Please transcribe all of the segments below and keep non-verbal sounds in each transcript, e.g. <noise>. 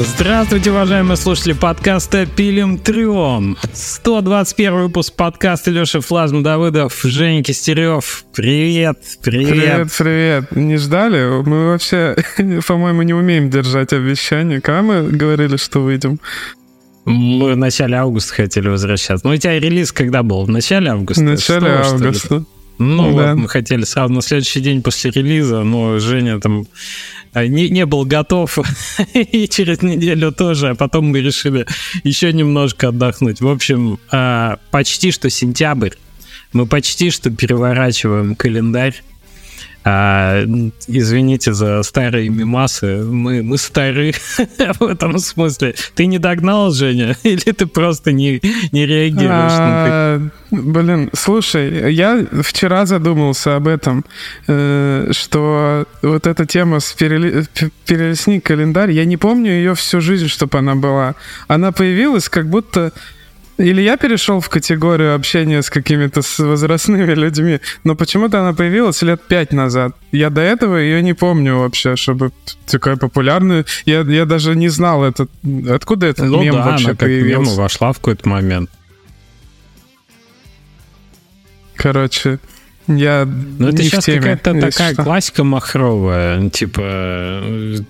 Здравствуйте, уважаемые слушатели подкаста «Пилим Трион». 121 выпуск подкаста Леша Флазм Давыдов, Женя Кистерев. Привет, привет. Привет, привет. Не ждали? Мы вообще, <laughs> по-моему, не умеем держать обещания. Когда мы говорили, что выйдем? Мы в начале августа хотели возвращаться. Ну, у тебя релиз когда был? В начале августа? В начале августа. Ну, да. вот мы хотели сразу на следующий день после релиза, но Женя там не, не был готов <laughs> и через неделю тоже, а потом мы решили еще немножко отдохнуть. В общем, а, почти что сентябрь, мы почти что переворачиваем календарь а, извините за старые мимасы, мы, мы стары <laughs> в этом смысле. Ты не догнал, Женя? <laughs> Или ты просто не, не реагируешь? А, блин, слушай, я вчера задумался об этом, э, что вот эта тема с перели... перелесник календарь, я не помню ее всю жизнь, чтобы она была. Она появилась как будто или я перешел в категорию общения с какими-то возрастными людьми, но почему-то она появилась лет пять назад. Я до этого ее не помню вообще, чтобы такая популярная. Я, я даже не знал это. Откуда этот ну, мем да, вообще она появился? Как мем вошла в какой-то момент. Короче, я Ну, это сейчас какая-то такая что. классика махровая. Типа,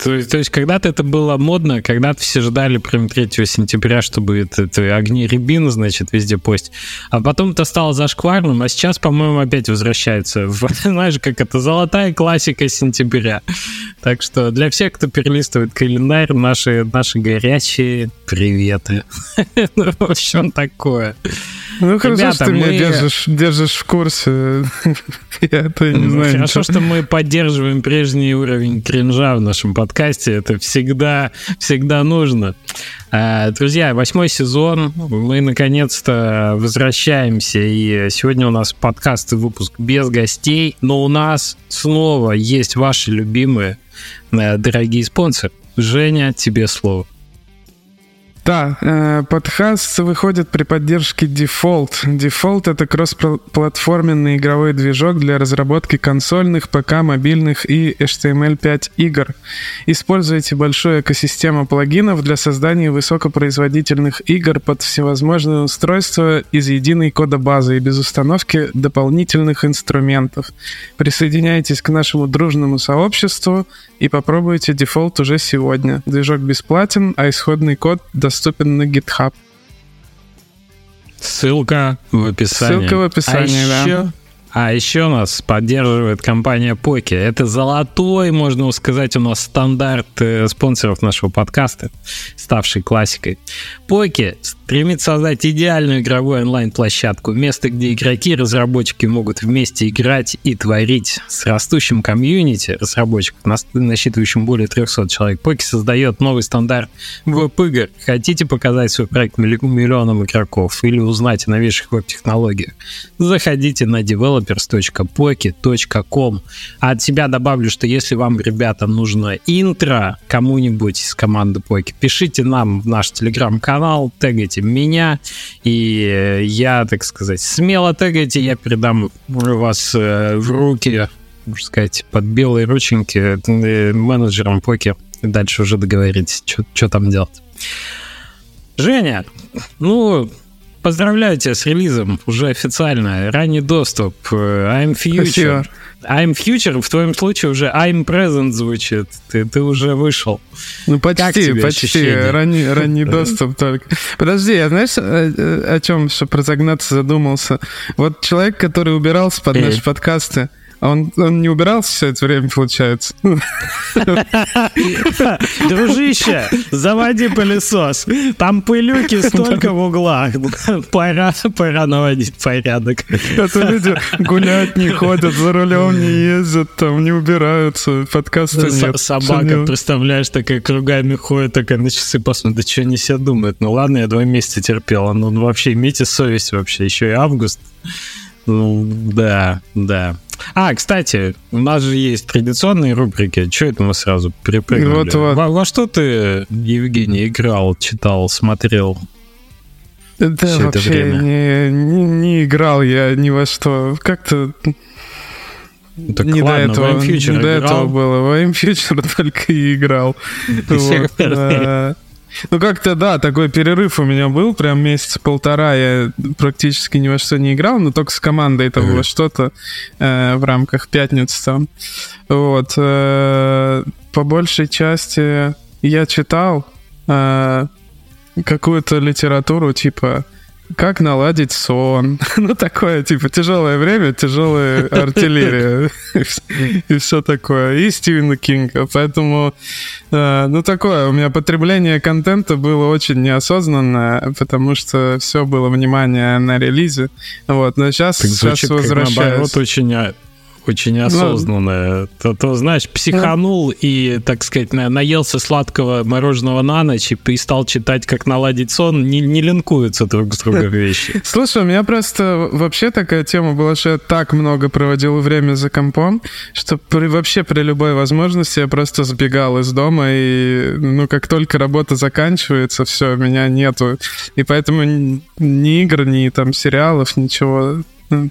то, то есть когда-то это было модно, когда-то все ждали прям 3 сентября, чтобы это, это огни рябины, значит, везде пость. А потом это стало зашкварным, а сейчас, по-моему, опять возвращается. В, <laughs> знаешь, как это золотая классика сентября. Так что для всех, кто перелистывает календарь, наши, наши горячие приветы. <laughs> ну, в общем, такое. Ну, хорошо, Ребята, что ты мы... меня держишь, держишь в курсе. <laughs> Я-то не знаю. Хорошо, что мы поддерживаем прежний уровень кринжа в нашем подкасте. Это всегда, всегда нужно. А, друзья, восьмой сезон. Мы наконец-то возвращаемся. И сегодня у нас подкаст и выпуск без гостей. Но у нас снова есть ваши любимые э, дорогие спонсоры. Женя, тебе слово. Да, э, подкаст выходит при поддержке Default. Default — это кроссплатформенный игровой движок для разработки консольных, ПК, мобильных и HTML5 игр. Используйте большую экосистему плагинов для создания высокопроизводительных игр под всевозможные устройства из единой кодобазы и без установки дополнительных инструментов. Присоединяйтесь к нашему дружному сообществу и попробуйте Default уже сегодня. Движок бесплатен, а исходный код доступен доступен на GitHub. Ссылка в описании. Ссылка в описании, а да. Еще а еще нас поддерживает компания Поки. Это золотой, можно сказать, у нас стандарт э, спонсоров нашего подкаста, ставший классикой. Поки стремится создать идеальную игровую онлайн-площадку, место, где игроки и разработчики могут вместе играть и творить. С растущим комьюнити разработчиков, насчитывающим более 300 человек, Поки создает новый стандарт веб-игр. Хотите показать свой проект миллионам игроков или узнать о новейших веб-технологиях? Заходите на developers.poki.com. А от себя добавлю, что если вам, ребята, нужно интро кому-нибудь из команды Поки, пишите нам в наш телеграм-канал, тегайте меня, и я, так сказать, смело тегайте, я передам вас э, в руки, можно сказать, под белые рученьки э, менеджером покер. Дальше уже договоритесь, что там делать. Женя, ну, поздравляю тебя с релизом, уже официально, ранний доступ, э, I'm Future. Спасибо. I'm Future, в твоем случае уже I'm Present звучит. Ты, ты уже вышел. Ну, почти, почти. Ранний, <laughs> ранний доступ только. Подожди, я знаешь, о, о чем, чтобы разогнаться, задумался? Вот человек, который убирался под наши подкасты, а он, он не убирался все это время, получается? <laughs> Дружище, заводи пылесос. Там пылюки <laughs> столько в углах. <laughs> Пора, пора наводить порядок. Это люди гулять не ходят, за рулем не ездят, там не убираются, подкаста нет. Собака, представляешь, такая кругами ходит, такая на часы посмотрит, да что они себя думают. Ну ладно, я два месяца терпела, ну вообще имейте совесть вообще, еще и август. Ну, да, да. А, кстати, у нас же есть традиционные рубрики. Что это мы сразу перепрыгнули? Вот, вот. Во, во что ты, Евгений, играл, читал, смотрел? Да, все вообще это время? Не, не, не играл я ни во что. Как-то Так не ладно, до этого, не до этого было. В Future <laughs> только и играл. Вот, ну, как-то, да, такой перерыв у меня был, прям месяца полтора я практически ни во что не играл, но только с командой это было что-то э, в рамках пятницы там. Вот. Э, по большей части я читал э, какую-то литературу, типа как наладить сон? <laughs> ну, такое, типа, тяжелое время, тяжелая артиллерия <laughs> и все такое. И Стивена Кинга. Поэтому, э, ну, такое, у меня потребление контента было очень неосознанное, потому что все было внимание на релизе. Вот, но сейчас, сейчас возвращаюсь. наоборот, очень а, очень ну, осознанная. Ну, то, то, знаешь, психанул и, так сказать, на, наелся сладкого мороженого на ночь и стал читать, как наладить сон, не, не линкуются друг с другом вещи. <laughs> Слушай, у меня просто вообще такая тема была, что я так много проводил время за компом, что при, вообще при любой возможности я просто сбегал из дома, и, ну, как только работа заканчивается, все, меня нету. И поэтому ни игр, ни там сериалов, ничего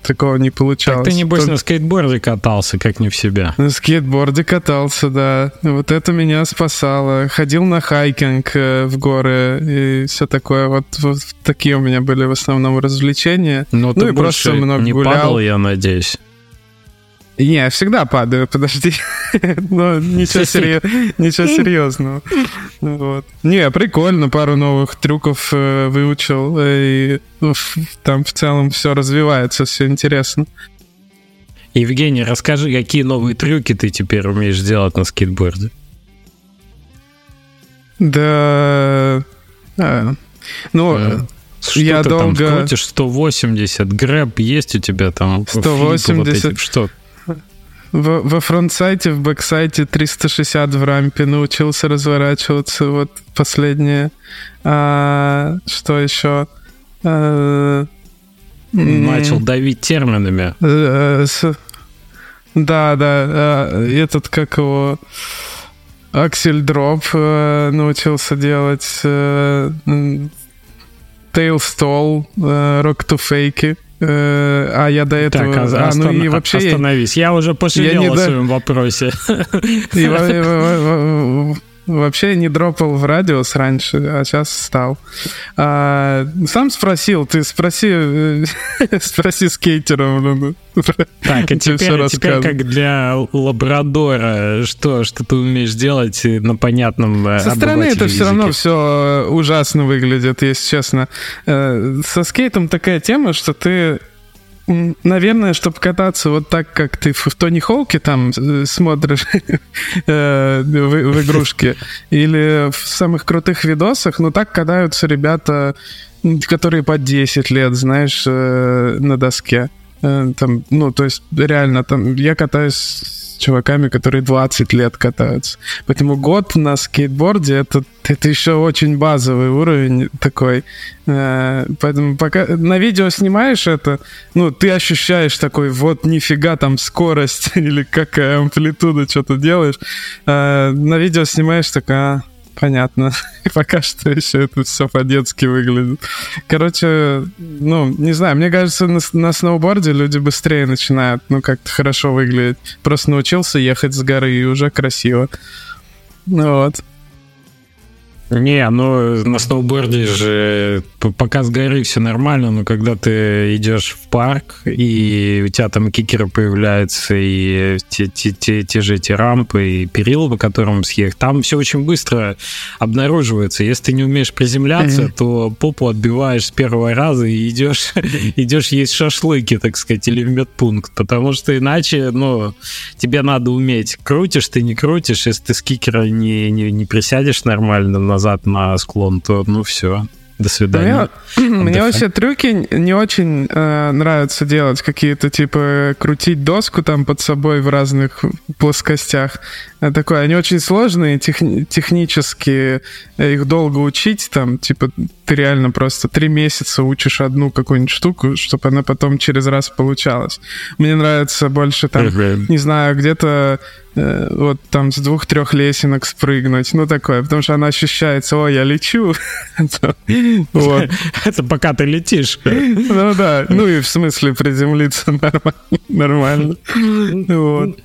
Такого не получалось. Так ты, небось, Только... на скейтборде катался, как не в себя. На скейтборде катался, да. Вот это меня спасало. Ходил на хайкинг э, в горы и все такое. Вот, вот такие у меня были в основном развлечения. Но ну, ты и просто много не гулял. падал, я надеюсь. Не, я всегда падаю, подожди. <laughs> Но ничего, серьез... ничего серьезного. Вот. Не, прикольно, пару новых трюков э, выучил. И ну, там в целом все развивается, все интересно. Евгений, расскажи, какие новые трюки ты теперь умеешь делать на скейтборде? Да... А, ну, э, что я ты долго... там крутишь 180, грэб есть у тебя там? 180. Вот эти, что? В, во фронтсайте, в бэксайте 360 в рампе научился разворачиваться. Вот последнее. А, что еще? А, Начал давить терминами. А, с, да, да. А, этот, как его... Аксель дроп э, научился делать. Э, Tailstall, э, Rock to Fake. Э, а я до этого... Так, а, а, ну и вообще остановись. Я, уже пожалел я о своем вопросе. Вообще не дропал в радиус раньше, а сейчас стал. А, сам спросил, ты спроси, <laughs> спроси скейтеров. Ну, ну. Так, а <laughs> теперь, теперь как для лабрадора, что, что ты умеешь делать на понятном э, Со стороны это языке? все равно все ужасно выглядит, если честно. Э, со скейтом такая тема, что ты Наверное, чтобы кататься вот так, как ты в Тони Хоуке там э, смотришь <laughs> э, в, в игрушке, или в самых крутых видосах, ну так катаются ребята, которые по 10 лет, знаешь, э, на доске. Там, ну, то есть реально, там, я катаюсь чуваками, которые 20 лет катаются. Поэтому год на скейтборде это, это еще очень базовый уровень такой. Э, поэтому пока на видео снимаешь это, ну, ты ощущаешь такой, вот нифига там скорость <laughs> или какая амплитуда, что-то делаешь. Э, на видео снимаешь такая понятно. <laughs> Пока что еще это все по-детски выглядит. Короче, ну, не знаю, мне кажется, на, на сноуборде люди быстрее начинают, ну, как-то хорошо выглядеть. Просто научился ехать с горы, и уже красиво. Ну вот. Не, ну на сноуборде же пока с горы все нормально, но когда ты идешь в парк, и у тебя там кикеры появляются, и те, те, те, те же эти рампы, и перила, по которым съехать, там все очень быстро обнаруживается. Если ты не умеешь приземляться, mm-hmm. то попу отбиваешь с первого раза и идешь, <laughs> идешь есть шашлыки, так сказать, или в медпункт, потому что иначе, ну, тебе надо уметь. Крутишь ты, не крутишь, если ты с кикера не, не, не присядешь нормально на назад на склон, то ну все, до свидания. <clears throat> Мне, мне вообще трюки не очень э, нравится делать, какие-то типа крутить доску там под собой в разных плоскостях. Э, такое, они очень сложные, тех, технически э, их долго учить, там, типа, ты реально просто три месяца учишь одну какую-нибудь штуку, чтобы она потом через раз получалась. Мне нравится больше там, не знаю, где-то э, вот там с двух-трех лесенок спрыгнуть, ну такое, потому что она ощущается, о, я лечу. <laughs> Это пока ты летишь. Ну да, ну и в смысле приземлиться нормально.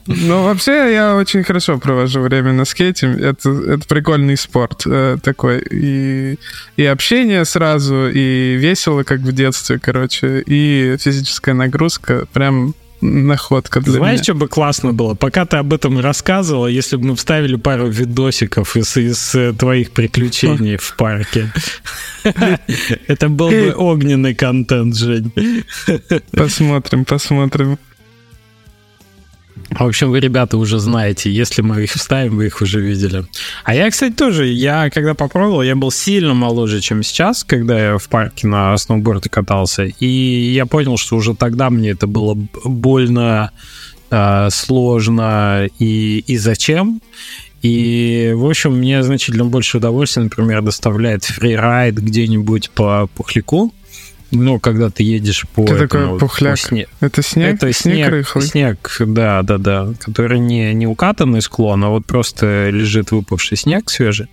Но вообще я очень хорошо провожу время на скейте, это, это прикольный спорт э, такой, и, и общение сразу, и весело, как в детстве, короче, и физическая нагрузка, прям находка для Знаешь, меня. что бы классно было? Пока ты об этом рассказывала, если бы мы вставили пару видосиков из, из э, твоих приключений в парке. <laughs> Это был бы огненный контент, Жень. Посмотрим, посмотрим. В общем, вы, ребята, уже знаете, если мы их вставим, вы их уже видели. А я, кстати, тоже, я когда попробовал, я был сильно моложе, чем сейчас, когда я в парке на сноуборде катался. И я понял, что уже тогда мне это было больно, э, сложно и, и зачем. И, в общем, мне значительно больше удовольствия, например, доставляет фрирайд где-нибудь по Пухляку, ну, когда ты едешь по... Что такое пухляк? По сне... Это снег? Это снег, снег, рыхлый? снег, да, да, да, который не, не укатанный склон, а вот просто лежит выпавший снег свежий.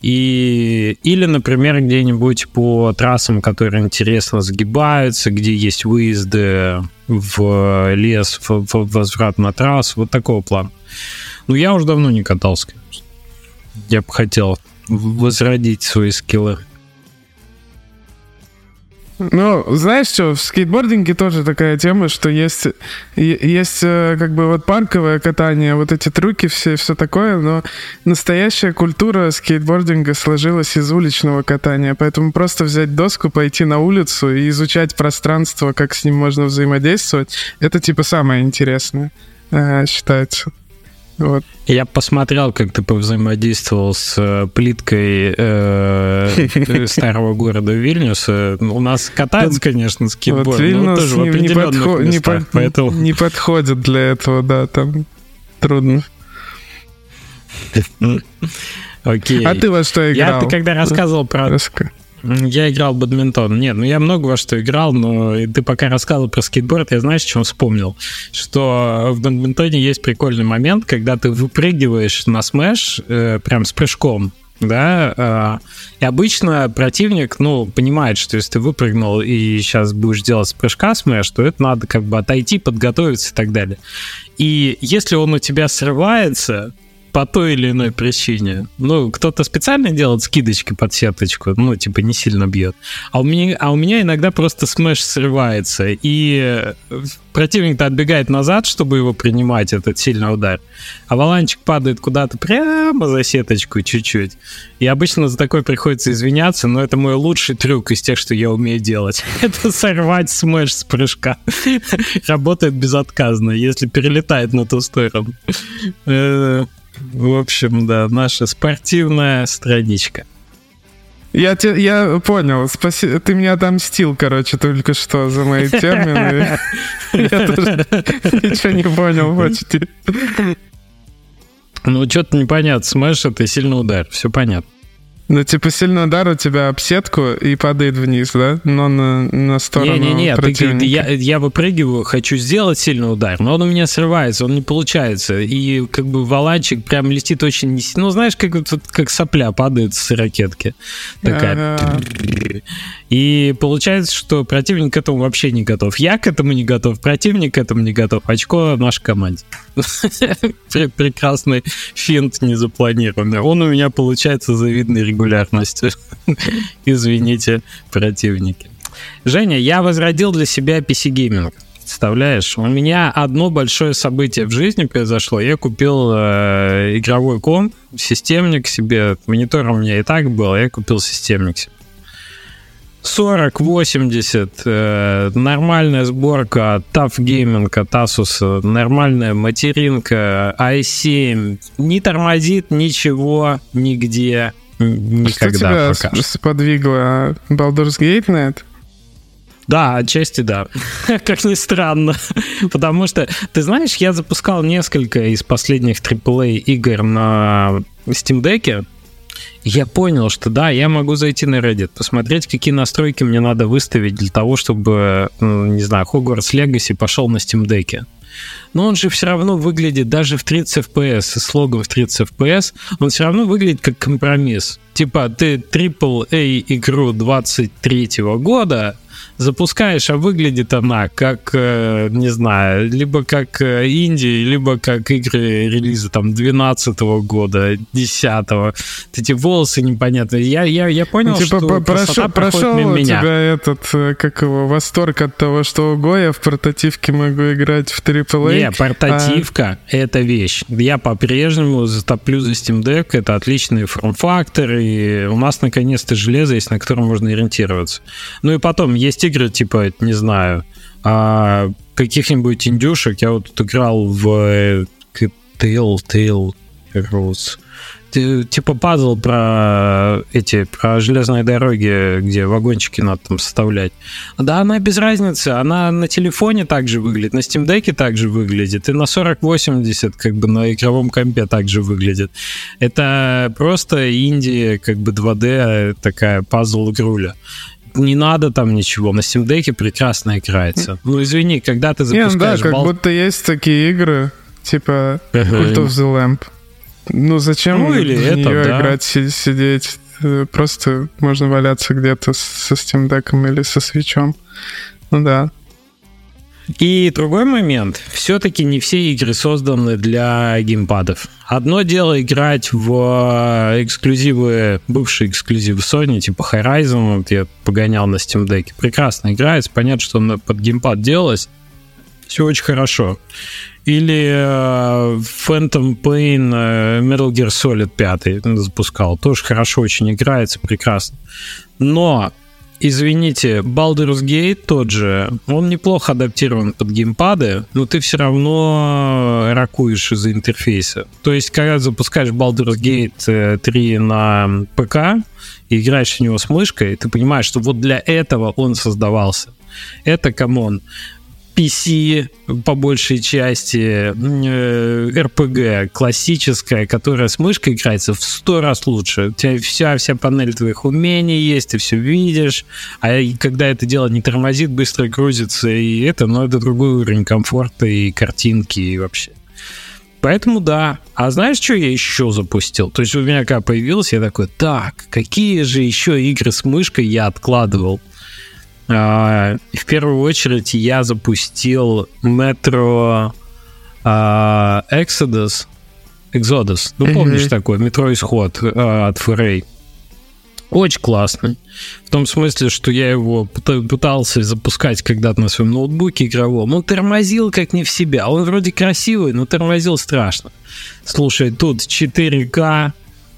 И, или, например, где-нибудь по трассам, которые интересно сгибаются, где есть выезды в лес, в, в возврат на трассу, вот такого плана. Ну, я уже давно не катался, конечно. Я бы хотел возродить свои скиллы. Ну, знаешь что, в скейтбординге тоже такая тема, что есть, есть э, как бы вот парковое катание, вот эти трюки все, все такое, но настоящая культура скейтбординга сложилась из уличного катания, поэтому просто взять доску, пойти на улицу и изучать пространство, как с ним можно взаимодействовать, это типа самое интересное, э, считается. Вот. Я посмотрел, как ты повзаимодействовал с э, плиткой э, <laughs> старого города Вильнюса. У нас катается, конечно, скейтборд, вот Вильнюс но тоже не, в определенных не, подход, местах, не, поэтому... не подходит для этого, да, там трудно. <laughs> Окей. А ты во что играл? Я ты когда рассказывал про... Раска. Я играл в бадминтон. Нет, ну я много во что играл, но ты пока рассказывал про скейтборд, я знаешь, чем вспомнил? Что в бадминтоне есть прикольный момент, когда ты выпрыгиваешь на смеш э, прям с прыжком, да, э, и обычно противник, ну, понимает, что если ты выпрыгнул и сейчас будешь делать прыжка смеш, то это надо как бы отойти, подготовиться и так далее. И если он у тебя срывается, по той или иной причине. Ну, кто-то специально делает скидочки под сеточку, ну, типа, не сильно бьет. А у меня, а у меня иногда просто смеш срывается, и противник-то отбегает назад, чтобы его принимать, этот сильный удар. А валанчик падает куда-то прямо за сеточку чуть-чуть. И обычно за такой приходится извиняться, но это мой лучший трюк из тех, что я умею делать. <laughs> это сорвать смеш с прыжка. <laughs> Работает безотказно, если перелетает на ту сторону. В общем, да, наша спортивная страничка. Я, те, я понял, спаси, ты мне отомстил, короче, только что за мои термины. Я тоже ничего не понял почти. Ну, что-то непонятно. Смэш — это сильный удар, все понятно. Ну, типа, сильный удар у тебя об сетку и падает вниз, да? Но на, на сторону Не-не-не, противника. Ты, я, я выпрыгиваю, хочу сделать сильный удар, но он у меня срывается, он не получается. И как бы валанчик прям летит очень... Ну, знаешь, как, как сопля падает с ракетки. Такая... Ага. И получается, что противник к этому вообще не готов. Я к этому не готов, противник к этому не готов. Очко нашей команде. <laughs> Прекрасный финт незапланированный. Он у меня получается завидной регулярностью. <laughs> Извините, противники. Женя, я возродил для себя PC-гейминг. Представляешь, у меня одно большое событие в жизни произошло. Я купил э, игровой комп, системник себе. Монитор у меня и так был, я купил системник себе. 40-80, э, нормальная сборка TAF Gaming от Asus, нормальная материнка i7, не тормозит ничего нигде, никогда Что тебя сподвигло? Baldur's Gate на это? Да, отчасти да. <laughs> как ни странно. Потому что, ты знаешь, я запускал несколько из последних AAA игр на Steam Deck, я понял, что да, я могу зайти на Reddit, посмотреть, какие настройки мне надо выставить для того, чтобы, ну, не знаю, Hogwarts Legacy пошел на Steam Deck. но он же все равно выглядит даже в 30 FPS, с логом в 30 FPS, он все равно выглядит как компромисс. Типа ты AAA игру 23 года запускаешь, а выглядит она как, э, не знаю, либо как э, инди, либо как игры релиза там 12 года, 10 -го. Эти волосы непонятные. Я, я, я понял, ну, типа, что прошел, прошел у меня. тебя этот, э, как его, восторг от того, что ого, я в портативке могу играть в AAA. Не, портативка а... — это вещь. Я по-прежнему затоплю за Steam Deck, это отличный форм-фактор, и у нас наконец-то железо есть, на котором можно ориентироваться. Ну и потом, есть игры, типа, не знаю, а, каких-нибудь индюшек. Я вот играл в э, Tail, Tail Rose. Типа пазл про эти, про железные дороги, где вагончики надо там составлять. Да, она без разницы. Она на телефоне также выглядит, на Steam Deck также выглядит, и на 4080 как бы на игровом компе также выглядит. Это просто инди, как бы 2D такая пазл-игруля не надо там ничего. На Steam Deck прекрасно играется. Ну, извини, когда ты запускаешь... Не, да, как бал... будто есть такие игры, типа Cult of the Lamp. Ну, зачем ну, или в это, нее да. играть, сидеть? Э, просто можно валяться где-то со Steam Deck или со свечом. Ну да. И другой момент. Все-таки не все игры созданы для геймпадов. Одно дело играть в э, эксклюзивы, бывшие эксклюзивы Sony, типа Horizon, вот я погонял на Steam Deck. Прекрасно играется, понятно, что под геймпад делалось. Все очень хорошо. Или э, Phantom Pain э, Metal Gear Solid 5 запускал. Тоже хорошо очень играется, прекрасно. Но извините, Baldur's Gate тот же, он неплохо адаптирован под геймпады, но ты все равно ракуешь из-за интерфейса. То есть, когда запускаешь Baldur's Gate 3 э, на ПК и играешь в него с мышкой, ты понимаешь, что вот для этого он создавался. Это, come on, PC по большей части, э, RPG классическая, которая с мышкой играется в сто раз лучше. У тебя вся, вся панель твоих умений есть, ты все видишь, а когда это дело не тормозит, быстро грузится, и это, ну, это другой уровень комфорта и картинки и вообще. Поэтому да. А знаешь, что я еще запустил? То есть у меня когда появилось, я такой, так, какие же еще игры с мышкой я откладывал? А, в первую очередь я запустил Metro а, Exodus, Exodus, ну помнишь mm-hmm. такой, метро Исход а, от FRA. Очень классный. В том смысле, что я его пытался запускать когда-то на своем ноутбуке игровом. Он тормозил как не в себя. Он вроде красивый, но тормозил страшно. Слушай, тут 4К,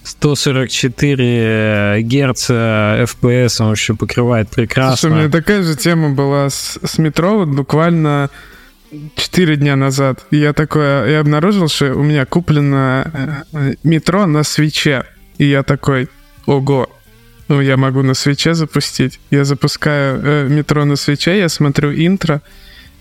144 э, герца FPS он вообще покрывает прекрасно. Слушай, у меня такая же тема была с, с метро, вот буквально 4 дня назад. Я такой, я обнаружил, что у меня куплено э, метро на свече. И я такой, ого, ну я могу на свече запустить. Я запускаю э, метро на свече, я смотрю интро,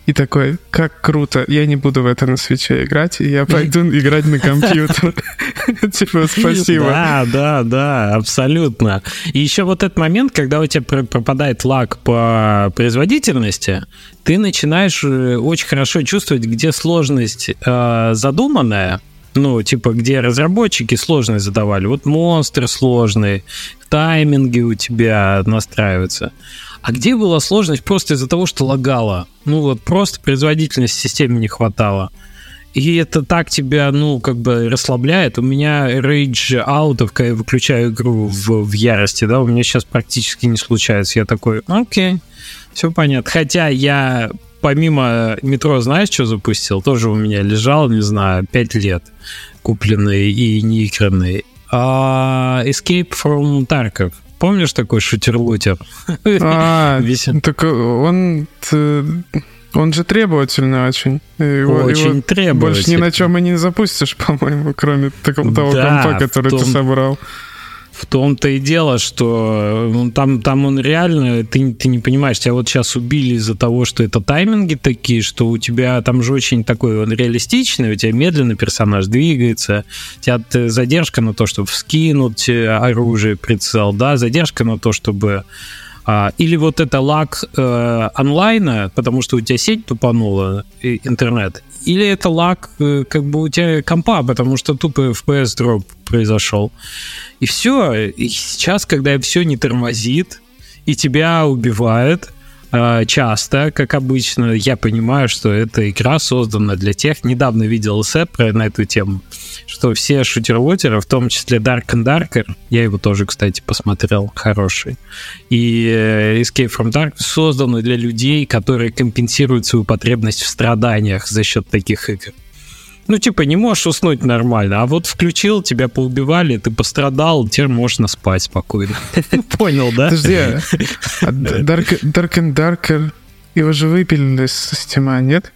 и такой, как круто, я не буду в это на свече играть, и я пойду играть на компьютер. <laughs> Типа, спасибо. Да, да, да, абсолютно. И еще вот этот момент, когда у тебя пропадает лаг по производительности, ты начинаешь э, очень хорошо чувствовать, где сложность э, задуманная, ну, типа, где разработчики сложность задавали. Вот монстры сложные, тайминги у тебя настраиваются. А где была сложность просто из-за того, что лагало? Ну вот просто производительности системе не хватало. И это так тебя, ну, как бы расслабляет. У меня rage out, когда я выключаю игру в, в ярости, да, у меня сейчас практически не случается. Я такой, окей, все понятно. Хотя я помимо метро, знаешь, что запустил? Тоже у меня лежал, не знаю, 5 лет купленный и неигранный. А Escape from Tarkov. Помнишь такой шутер-лутер? А, <laughs> так он... Он же требовательный очень. Его, очень его требовательный. Больше ни на чем и не запустишь, <laughs> по-моему, кроме такого, того да, компа, который том... ты собрал. В том-то и дело, что ну, там, там он реально, ты, ты не понимаешь, тебя вот сейчас убили из-за того, что это тайминги такие, что у тебя там же очень такой он реалистичный, у тебя медленно персонаж двигается, у тебя задержка на то, чтобы вскинуть э, оружие, прицел, да, задержка на то, чтобы а, или вот это лаг э, онлайна, потому что у тебя сеть тупанула, интернет, или это лаг э, как бы у тебя компа, потому что тупо FPS дроп произошел. И все. И сейчас, когда все не тормозит, и тебя убивает, часто, как обычно, я понимаю, что эта игра создана для тех, недавно видел эссе про на эту тему, что все шутер-лутеры, в том числе Dark and Darker, я его тоже, кстати, посмотрел, хороший, и э, Escape from Dark созданы для людей, которые компенсируют свою потребность в страданиях за счет таких игр. Ну, типа, не можешь уснуть нормально, а вот включил, тебя поубивали, ты пострадал, теперь можно спать спокойно. <laughs> Понял, да? Подожди, а <laughs> Dark, Dark and Darker, его же выпилили с Steam, нет?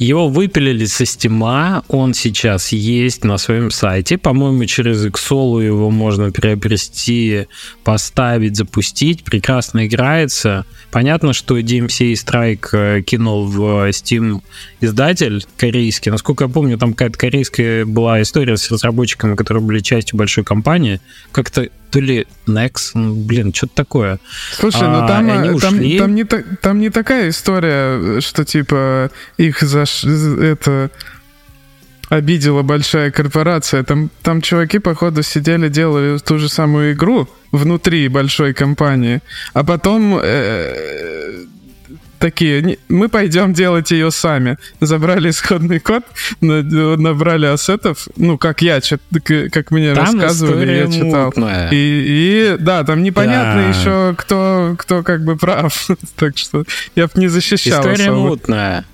Его выпилили со стима, он сейчас есть на своем сайте. По-моему, через Xolo его можно приобрести, поставить, запустить. Прекрасно играется. Понятно, что DMC Strike э, кинул в Steam издатель корейский. Насколько я помню, там какая-то корейская была история с разработчиками, которые были частью большой компании. Как-то то ли Nex, ну, блин, что-то такое. Слушай, ну там, а, там, там, там, не, там не такая история, что типа их за это обидела большая корпорация. Там, там чуваки, походу, сидели, делали ту же самую игру внутри большой компании, а потом э, такие, мы пойдем делать ее сами. Забрали исходный код, набрали ассетов, ну, как я, как мне там рассказывали, я читал. Мутная. И, и да, там непонятно да. еще, кто, кто как бы прав. <laughs> так что я бы не защищал История особо. мутная.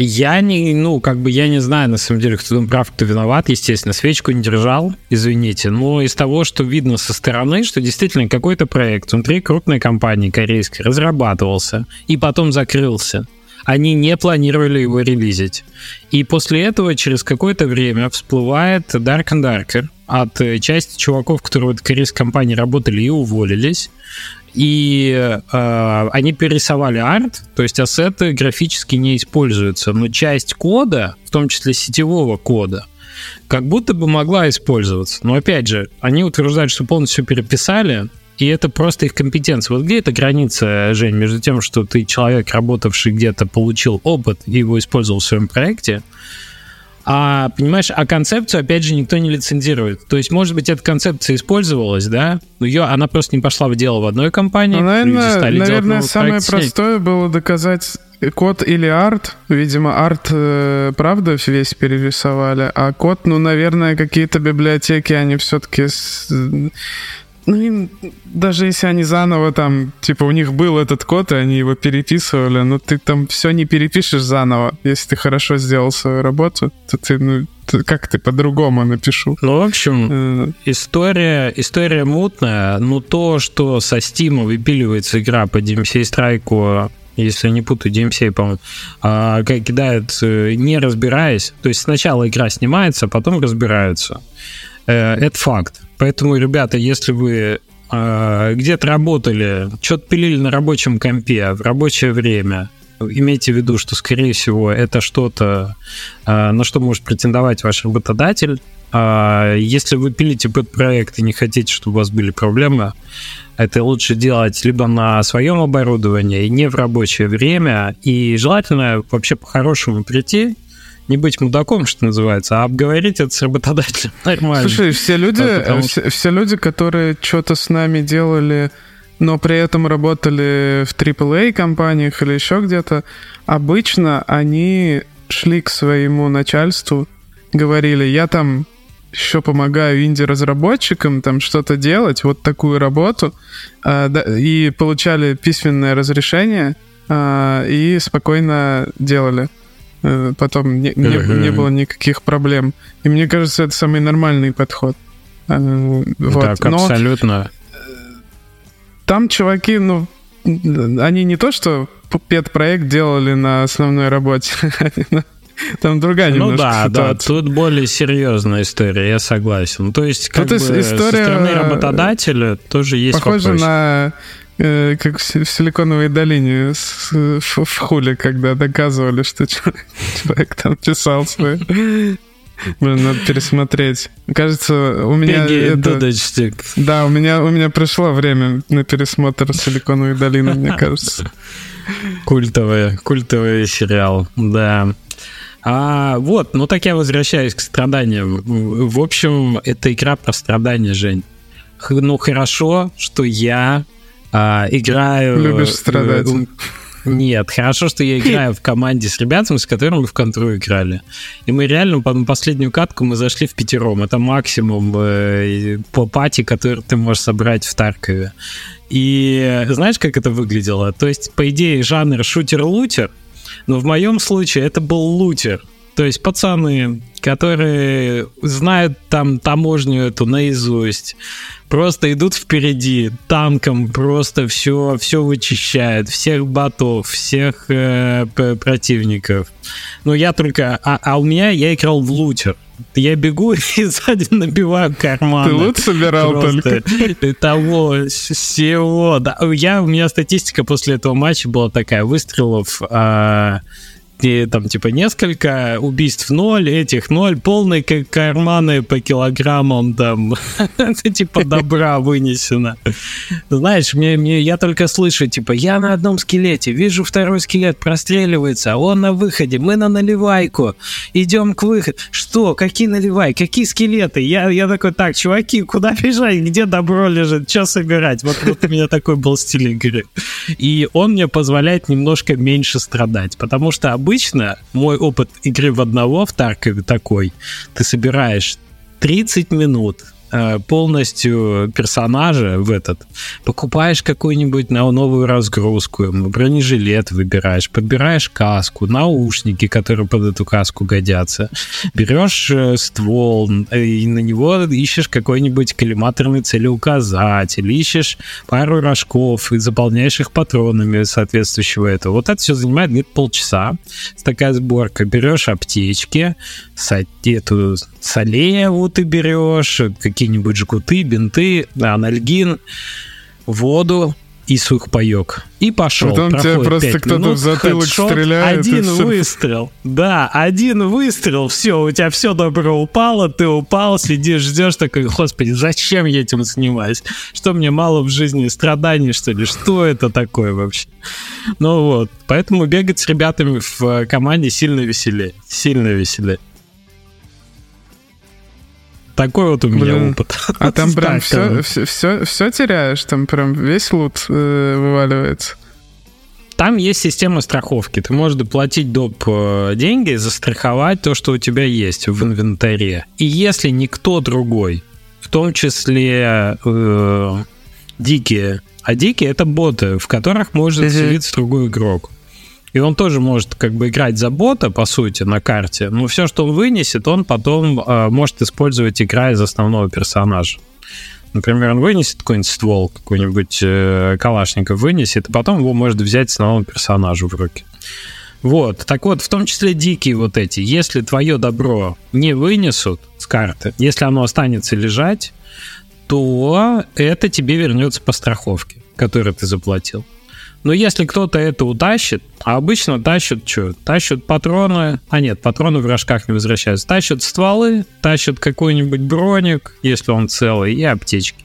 Я не, ну, как бы я не знаю, на самом деле, кто там прав, кто виноват, естественно, свечку не держал, извините, но из того, что видно со стороны, что действительно какой-то проект внутри крупной компании корейской разрабатывался и потом закрылся. Они не планировали его релизить. И после этого через какое-то время всплывает Dark and Darker от части чуваков, которые в этой компании работали и уволились и э, они перерисовали арт, то есть ассеты графически не используются, но часть кода, в том числе сетевого кода, как будто бы могла использоваться. Но опять же, они утверждают, что полностью переписали, и это просто их компетенция. Вот где эта граница, Жень, между тем, что ты человек, работавший где-то, получил опыт и его использовал в своем проекте, а, понимаешь, а концепцию, опять же, никто не лицензирует. То есть, может быть, эта концепция использовалась, да, но ее, она просто не пошла в дело в одной компании. Ну, наверное, наверное самое простое было доказать код или арт. Видимо, арт, э, правда, весь перерисовали, а код, ну, наверное, какие-то библиотеки, они все-таки ну, им, даже если они заново там, типа, у них был этот код, и они его переписывали, но ты там все не перепишешь заново. Если ты хорошо сделал свою работу, то ты, ну, как ты по-другому напишу? Ну, в общем, э... история, история мутная, но то, что со Steam выпиливается игра по DMC Strike если не путаю, DMC, по-моему, а, кидают, э, не разбираясь. То есть сначала игра снимается, а потом разбираются. Э, это факт. Поэтому, ребята, если вы э, где-то работали, что-то пилили на рабочем компе в рабочее время, имейте в виду, что, скорее всего, это что-то, э, на что может претендовать ваш работодатель. Э, если вы пилите под проект и не хотите, чтобы у вас были проблемы, это лучше делать либо на своем оборудовании, не в рабочее время, и желательно вообще по-хорошему прийти не быть мудаком, что называется, а обговорить это с работодателем <laughs> нормально. Слушай, все люди, потому... все, все люди, которые что-то с нами делали, но при этом работали в AAA компаниях или еще где-то, обычно они шли к своему начальству, говорили, я там еще помогаю инди-разработчикам там что-то делать, вот такую работу, да, и получали письменное разрешение э, и спокойно делали. Э, потом не, не, не было никаких проблем. И мне кажется, это самый нормальный подход. Э, вот. Так, Но абсолютно. Там чуваки, ну, они не то, что пет-проект делали на основной работе, <laughs> там другая ну, да, ситуация. да, тут более серьезная история, я согласен. То есть, как тут бы, история со стороны работодателя тоже есть Похоже попроще. на э, как в Силиконовой долине с, в, в хуле, когда доказывали, что <laughs> человек там писал свои. Блин, надо пересмотреть. Кажется, у меня это... Да, у меня, у меня пришло время на пересмотр Силиконовой долины, мне <laughs> кажется. Культовый, культовый сериал, да. А, вот, ну так я возвращаюсь к страданиям. В общем, это игра про страдания, Жень. Ну хорошо, что я а, играю... Любишь страдать. Э, нет, хорошо, что я играю в команде с ребятами, с которыми мы в контру играли. И мы реально по последнюю катку мы зашли в пятером. Это максимум э, по пати, который ты можешь собрать в Таркове. И знаешь, как это выглядело? То есть, по идее, жанр шутер-лутер, но в моем случае это был лутер. То есть пацаны, которые знают там таможню эту наизусть, просто идут впереди, танком просто все, все вычищают, всех ботов, всех э, противников. Но я только... А, а у меня я играл в лутер. Я бегу <laughs> и сзади набиваю карманы. Ты лут собирал Просто только? Того, всего. Да. Я, у меня статистика после этого матча была такая. Выстрелов... А, там типа несколько убийств ноль, этих ноль, полные карманы по килограммам там, <laughs> типа добра вынесено. Знаешь, мне, мне, я только слышу, типа, я на одном скелете, вижу второй скелет, простреливается, он на выходе, мы на наливайку, идем к выходу. Что? Какие наливай? Какие скелеты? Я, я такой, так, чуваки, куда бежать? Где добро лежит? Что собирать? Вот, вот у меня такой был стиль игры. И он мне позволяет немножко меньше страдать, потому что обычно мой опыт игры в одного в Таркове такой. Ты собираешь 30 минут полностью персонажа в этот, покупаешь какую-нибудь новую разгрузку, бронежилет выбираешь, подбираешь каску, наушники, которые под эту каску годятся, берешь э, ствол э, и на него ищешь какой-нибудь коллиматорный целеуказатель, ищешь пару рожков и заполняешь их патронами соответствующего этого. Вот это все занимает где-то полчаса. Такая сборка. Берешь аптечки, эту солеву ты берешь, какие-нибудь жгуты, бинты, анальгин, воду и сухпайок. И пошел. Потом тебе просто кто-то в затылок хедшот, стреляет. Один выстрел. Да, один выстрел. Все, у тебя все добро упало, ты упал, сидишь, ждешь, такой, господи, зачем я этим занимаюсь? Что мне мало в жизни страданий, что ли? Что это такое вообще? Ну вот, поэтому бегать с ребятами в команде сильно веселее. Сильно веселее. Такой вот у меня Блин. опыт. <laughs> А там прям все, все, все, все теряешь? Там прям весь лут э, вываливается? Там есть система страховки. Ты можешь доплатить доп. Э, деньги, застраховать то, что у тебя есть в инвентаре. И если никто другой, в том числе э, дикие, а дикие это боты, в которых может селиться другой игрок. И он тоже может как бы играть за бота, по сути, на карте. Но все, что он вынесет, он потом э, может использовать, играя за основного персонажа. Например, он вынесет какой-нибудь ствол, какой-нибудь э, калашников вынесет, и потом его может взять основному персонажу в руки. Вот, так вот, в том числе дикие вот эти. Если твое добро не вынесут с карты, если оно останется лежать, то это тебе вернется по страховке, которую ты заплатил. Но если кто-то это утащит, а обычно тащат что? Тащат патроны, а нет, патроны в рожках не возвращаются. Тащат стволы, тащат какой-нибудь броник, если он целый, и аптечки.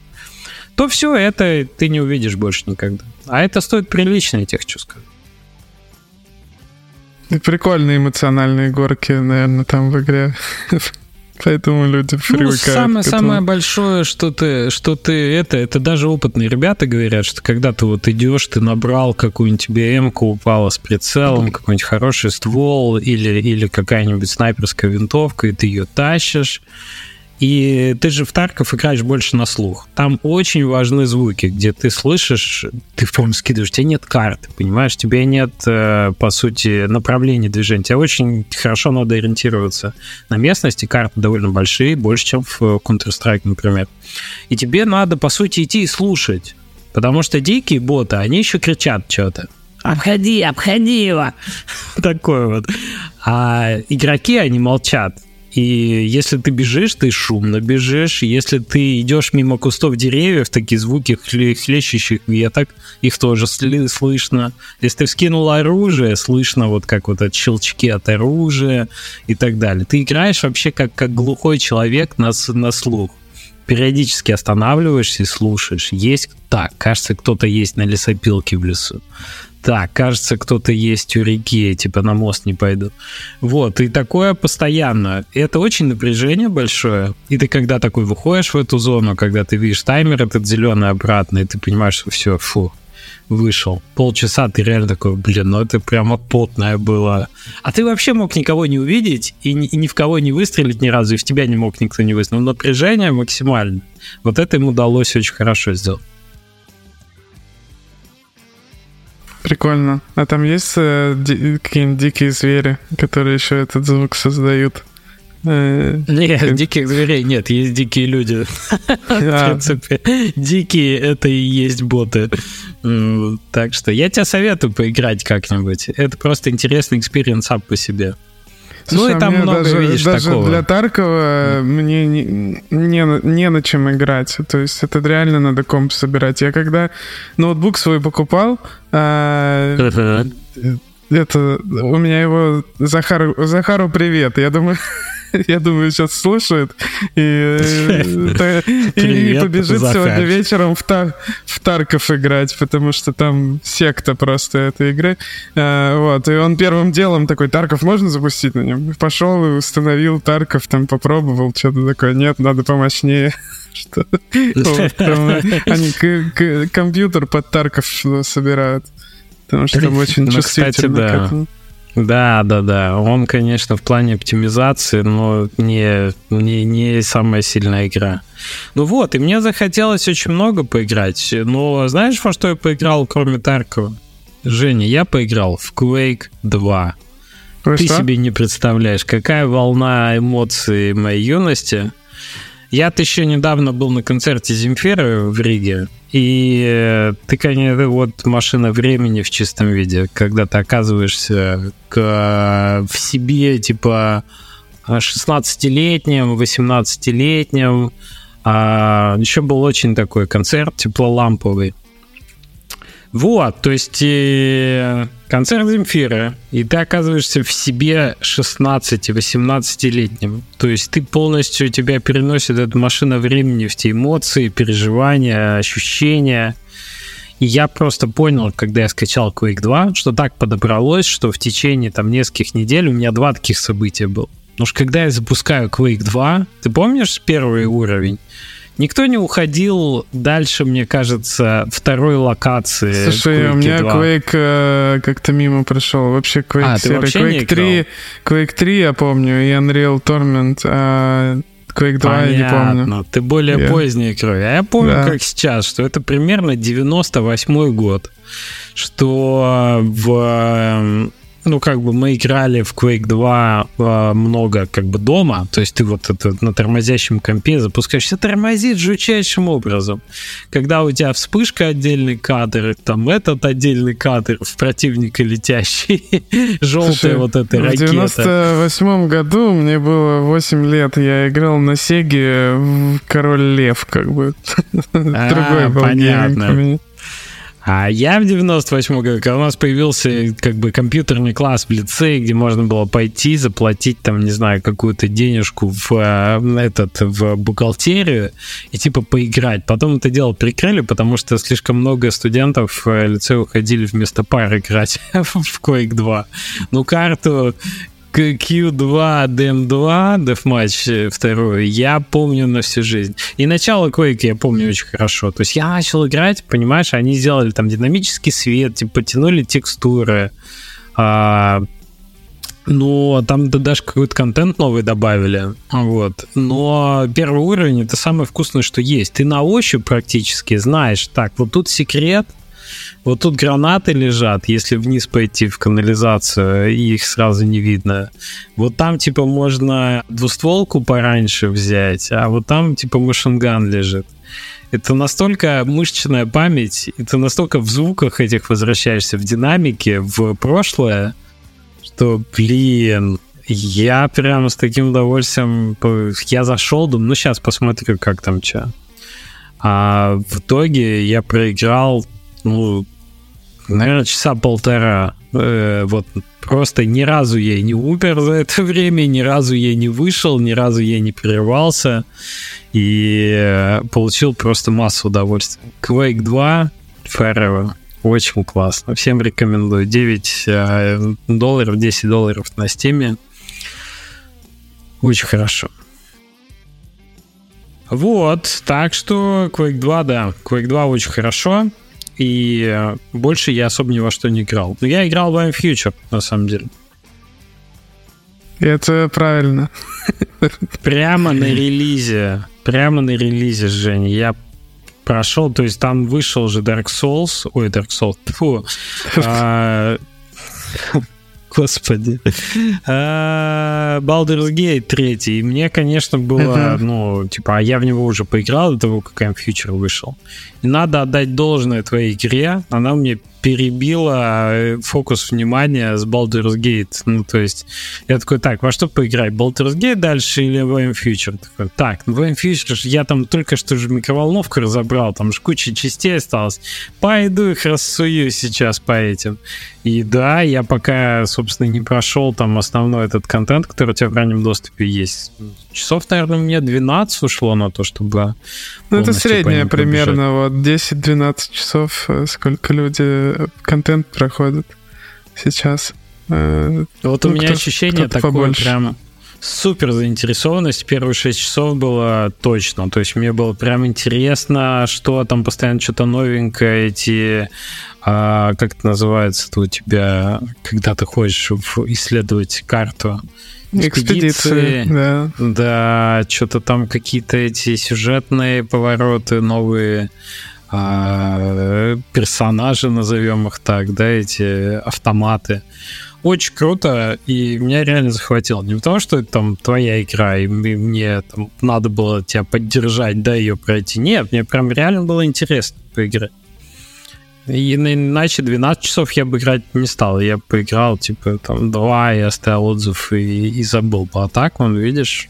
То все это ты не увидишь больше никогда. А это стоит прилично, я тебе хочу сказать. Прикольные эмоциональные горки, наверное, там в игре. <laughs> Поэтому люди привыкают. Ну, самое, самое большое, что ты, что ты это, это даже опытные ребята говорят, что когда ты вот идешь, ты набрал какую-нибудь тебе эмку, упала с прицелом, какой-нибудь хороший ствол или, или какая-нибудь снайперская винтовка, и ты ее тащишь, и ты же в Тарков играешь больше на слух. Там очень важны звуки, где ты слышишь, ты в прям скидываешь, у тебя нет карты, понимаешь, у тебя нет, э, по сути, направления движения. Тебе очень хорошо надо ориентироваться на местности, карты довольно большие, больше, чем в Counter-Strike, например. И тебе надо, по сути, идти и слушать. Потому что дикие боты, они еще кричат что-то. Обходи, обходи его. <laughs> Такое вот. А игроки, они молчат. И если ты бежишь, ты шумно бежишь. Если ты идешь мимо кустов деревьев, такие звуки хлещущих веток, их тоже слышно. Если ты вскинул оружие, слышно вот как вот от щелчки от оружия и так далее. Ты играешь вообще как, как глухой человек на, на слух. периодически останавливаешься и слушаешь. Есть так, кажется, кто-то есть на лесопилке в лесу. Так, кажется, кто-то есть у реки, типа на мост не пойду. Вот, и такое постоянно. Это очень напряжение большое. И ты когда такой выходишь в эту зону, когда ты видишь таймер этот зеленый обратно, и ты понимаешь, что все, фу, вышел. Полчаса ты реально такой, блин, ну это прямо потное было. А ты вообще мог никого не увидеть и ни, и ни в кого не выстрелить ни разу, и в тебя не мог никто не выстрелить. Но напряжение максимально. Вот это ему удалось очень хорошо сделать. Прикольно. А там есть э, ди- какие-нибудь дикие звери, которые еще этот звук создают? Э, нет, диких зверей нет, есть дикие люди. <laughs> В принципе, дикие это и есть боты. Так что я тебе советую поиграть как-нибудь. Это просто интересный experience сам по себе. Слушай, ну и там много даже, видишь даже такого. для Таркова мне не, не, не на чем играть. То есть это реально надо комп собирать. Я когда ноутбук свой покупал, а, это у меня его Захару, Захару привет. Я думаю, <laughs> <laughs> я думаю, сейчас слушает и, э, и побежит сегодня вечером в, Тар, в Тарков играть, потому что там секта просто этой игры. А, вот, и он первым делом такой, Тарков можно запустить на нем? Пошел и установил Тарков, там попробовал, что-то такое, нет, надо помощнее. <laughs> Что? Они компьютер под Тарков собирают. Потому что там очень ну, чувствительно к этому. Да, да, да. Он, конечно, в плане оптимизации, но не, не, не самая сильная игра. Ну вот, и мне захотелось очень много поиграть. Но знаешь, во что я поиграл, кроме Таркова? Женя, я поиграл в Quake 2. Вы Ты что? себе не представляешь, какая волна эмоций моей юности. Я-то еще недавно был на концерте Земфиры в Риге, и э, ты, конечно, вот машина времени в чистом виде, когда ты оказываешься к, в себе, типа, 16-летним, 18-летним. А еще был очень такой концерт теплоламповый. Вот, то есть э, концерт Земфира, и ты оказываешься в себе 16-18-летним. То есть ты полностью, тебя переносит эта машина времени в те эмоции, переживания, ощущения. И я просто понял, когда я скачал Quake 2, что так подобралось, что в течение там нескольких недель у меня два таких события было. Потому что когда я запускаю Quake 2, ты помнишь первый уровень? Никто не уходил дальше, мне кажется, второй локации. Слушай, у меня 2. Quake э, как-то мимо прошел. Вообще Quake, а, серия. Quake 3, Quake 3 я помню, и Unreal Tournament, а Quake 2 Понятно. я не помню. Ты более yeah. поздний игрок. А я помню, да. как сейчас, что это примерно 98 год, что в ну, как бы мы играли в Quake 2 э, много как бы дома, то есть ты вот это на тормозящем компе запускаешься, тормозит жутчайшим образом. Когда у тебя вспышка отдельный кадр, там этот отдельный кадр в противника летящий, <laughs> желтая вот эта ракета. В 98 году мне было 8 лет, я играл на Сеге в Король Лев, как бы. <laughs> А, Другой был понятно. А я в 98 году, когда у нас появился как бы компьютерный класс в лице, где можно было пойти, заплатить там, не знаю, какую-то денежку в э, этот, в бухгалтерию и типа поиграть. Потом это дело прикрыли, потому что слишком много студентов в э, лице уходили вместо пар играть <laughs> в Quake 2. Ну, карту Q2, DM2, Deathmatch вторую, я помню на всю жизнь. И начало Quake я помню очень хорошо. То есть я начал играть, понимаешь, они сделали там динамический свет, типа потянули текстуры, а, но там да, даже какой-то контент новый добавили. Вот. Но первый уровень это самое вкусное, что есть. Ты на ощупь практически знаешь, так, вот тут секрет, вот тут гранаты лежат, если вниз пойти в канализацию, их сразу не видно. Вот там, типа, можно двустволку пораньше взять, а вот там, типа, машинган лежит. Это настолько мышечная память, ты настолько в звуках этих возвращаешься, в динамике, в прошлое, что, блин, я прям с таким удовольствием... Я зашел, думаю, ну сейчас посмотрю, как там что. А в итоге я проиграл, ну, наверное, часа полтора. Э, вот просто ни разу я не умер за это <laughs> время, ни разу я не вышел, ни разу я не прерывался. И э, получил просто массу удовольствия. Quake 2 Forever. Очень классно. Всем рекомендую. 9 э, долларов, 10 долларов на стиме. Очень хорошо. Вот, так что Quake 2, да, Quake 2 очень хорошо, и э, больше я особо ни во что не играл. Но я играл в I'm Future, на самом деле. Это правильно. Прямо на релизе, прямо на релизе, Женя, я прошел, то есть там вышел же Dark Souls, ой, Dark Souls, фу, Господи. А, Baldur's Gate 3. И мне, конечно, было, ну, типа, а я в него уже поиграл до того, как Future вышел. И надо отдать должное твоей игре. Она мне перебила э, фокус внимания с Baldur's Gate. Ну, то есть, я такой, так, во что поиграть? Baldur's Gate дальше или в Future? Такой, так, в Future я там только что же микроволновку разобрал, там же куча частей осталось. Пойду их рассую сейчас по этим. И да, я пока, собственно, не прошел там основной этот контент, который у тебя в раннем доступе есть. Часов, наверное, мне 12 ушло на то, чтобы... Ну, это среднее примерно, вот 10-12 часов, э, сколько люди э, контент проходят сейчас. Э, вот ну, у меня кто, ощущение такое побольше. прям супер заинтересованность. Первые 6 часов было точно. То есть мне было прям интересно, что там постоянно что-то новенькое, эти а как это называется у тебя, когда ты хочешь исследовать карту? Экспедиции, экспедиции да. Да, что-то там какие-то эти сюжетные повороты новые, а, персонажи, назовем их так, да, эти автоматы. Очень круто, и меня реально захватило. Не потому, что это там твоя игра, и мне там надо было тебя поддержать, да, ее пройти. Нет, мне прям реально было интересно поиграть. И иначе 12 часов я бы играть не стал. Я поиграл, типа, там, два и оставил отзыв и, и забыл. А так, вон, видишь,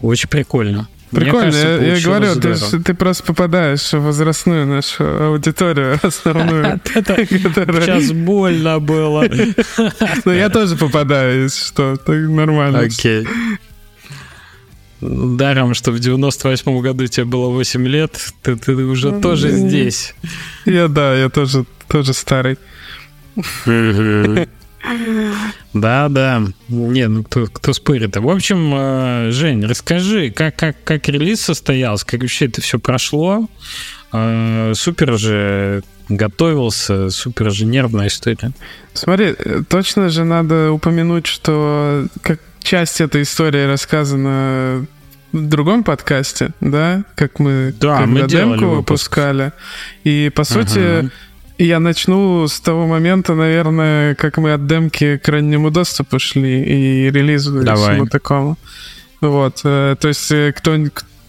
очень прикольно. Прикольно, кажется, я, я говорю, ты, ты просто попадаешь в возрастную нашу аудиторию <laughs> основную. <laughs> <laughs> Сейчас больно было. Но я тоже попадаю, если что, нормально. Окей. Даром, что в 98 году тебе было 8 лет, ты, ты уже ну, тоже здесь. Я, да, я тоже, тоже старый. <laughs> Да, да. Не, ну кто, кто спорит. В общем, э, Жень, расскажи, как, как, как релиз состоялся, как вообще это все прошло. Э, супер же готовился, супер же нервная история. Смотри, э, точно же надо упомянуть, что как часть этой истории рассказана в другом подкасте, да, как мы да, когда мы демку выпускали. И по сути, uh-huh. я начну с того момента, наверное, как мы от демки к раннему доступу шли и релизу Давай. всему такому. Вот, э, то есть э, кто,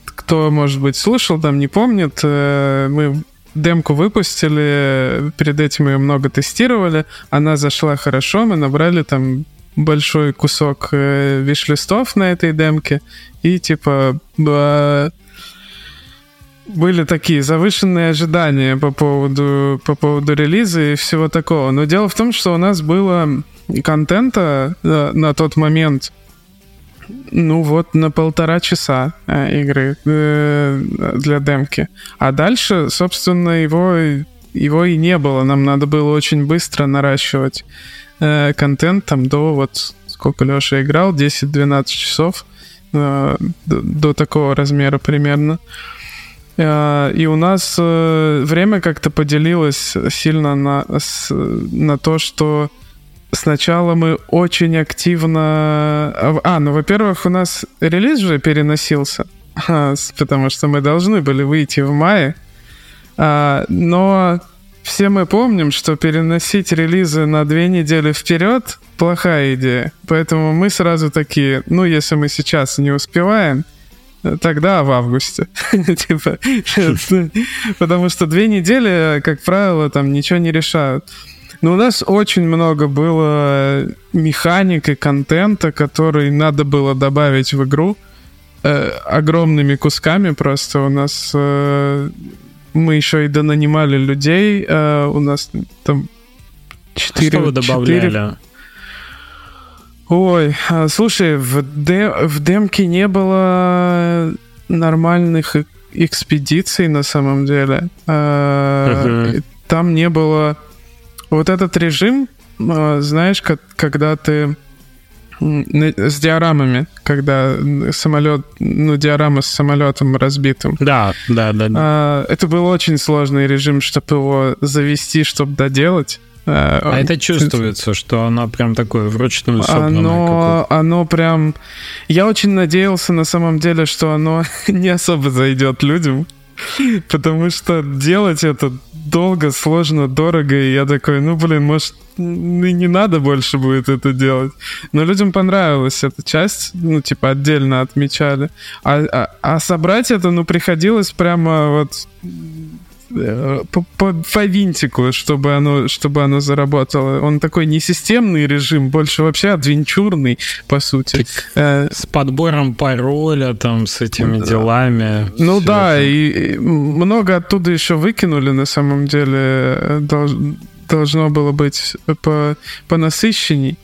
кто, может быть, слушал, там не помнит, мы демку выпустили, перед этим ее много тестировали, она зашла хорошо, мы набрали там большой кусок э, виш-листов на этой демке, и типа были такие завышенные ожидания по поводу, по поводу релиза и всего такого. Но дело в том, что у нас было контента э, на тот момент ну вот на полтора часа э, игры э, для демки. А дальше, собственно, его, его и не было. Нам надо было очень быстро наращивать э, контент там до вот сколько Леша играл, 10-12 часов э, до, до такого размера примерно. Э, и у нас э, время как-то поделилось сильно на, с, на то, что сначала мы очень активно... А, ну, во-первых, у нас релиз же переносился, <laughs> потому что мы должны были выйти в мае, а, но все мы помним, что переносить релизы на две недели вперед — плохая идея. Поэтому мы сразу такие, ну, если мы сейчас не успеваем, тогда в августе. <laughs> типа, <laughs> потому что две недели, как правило, там ничего не решают. Но у нас очень много было механик и контента, который надо было добавить в игру э, огромными кусками просто. У нас э, мы еще и донанимали людей. Э, у нас там четыре... Что вы добавляли? Ой, а, слушай, в, де, в демке не было нормальных экспедиций на самом деле. Uh-huh. Там не было... Вот этот режим, а, знаешь, когда ты с диорамами, когда самолет, ну, диорама с самолетом разбитым. Да, да, да. да. Это был очень сложный режим, чтобы его завести, чтобы доделать. А, а это чувствуется, что оно прям такое вручную собранное. Оно, оно прям... Я очень надеялся на самом деле, что оно <laughs> не особо зайдет людям, потому что делать это долго, сложно, дорого, и я такой, ну, блин, может, не надо больше будет это делать. Но людям понравилась эта часть, ну, типа, отдельно отмечали. А, а, а собрать это, ну, приходилось прямо вот Э, по, по, по винтику, чтобы оно, чтобы оно заработало. Он такой не системный режим, больше вообще адвенчурный, по сути. э, с подбором пароля, там, с этими да. Ну да, это. и, и много оттуда еще выкинули, на самом деле. Долж, должно было быть по, по насыщенней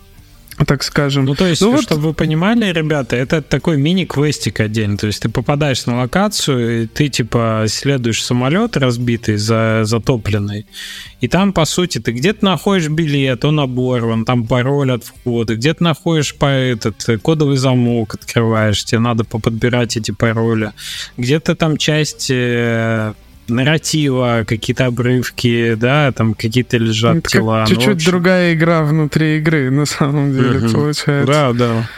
так скажем. Ну, то есть, ну, чтобы вот... вы понимали, ребята, это такой мини-квестик отдельно. То есть ты попадаешь на локацию, и ты, типа, исследуешь самолет разбитый, за, затопленный, и там, по сути, ты где-то находишь билет, он оборван, там пароль от входа, где-то находишь по этот кодовый замок, открываешь, тебе надо поподбирать эти пароли, где-то там часть э, нарратива, какие-то обрывки, да, там какие-то лежат. Ну, чуть-чуть общем... другая игра внутри игры, <laughs> на самом деле, uh-huh. получается. Да, да.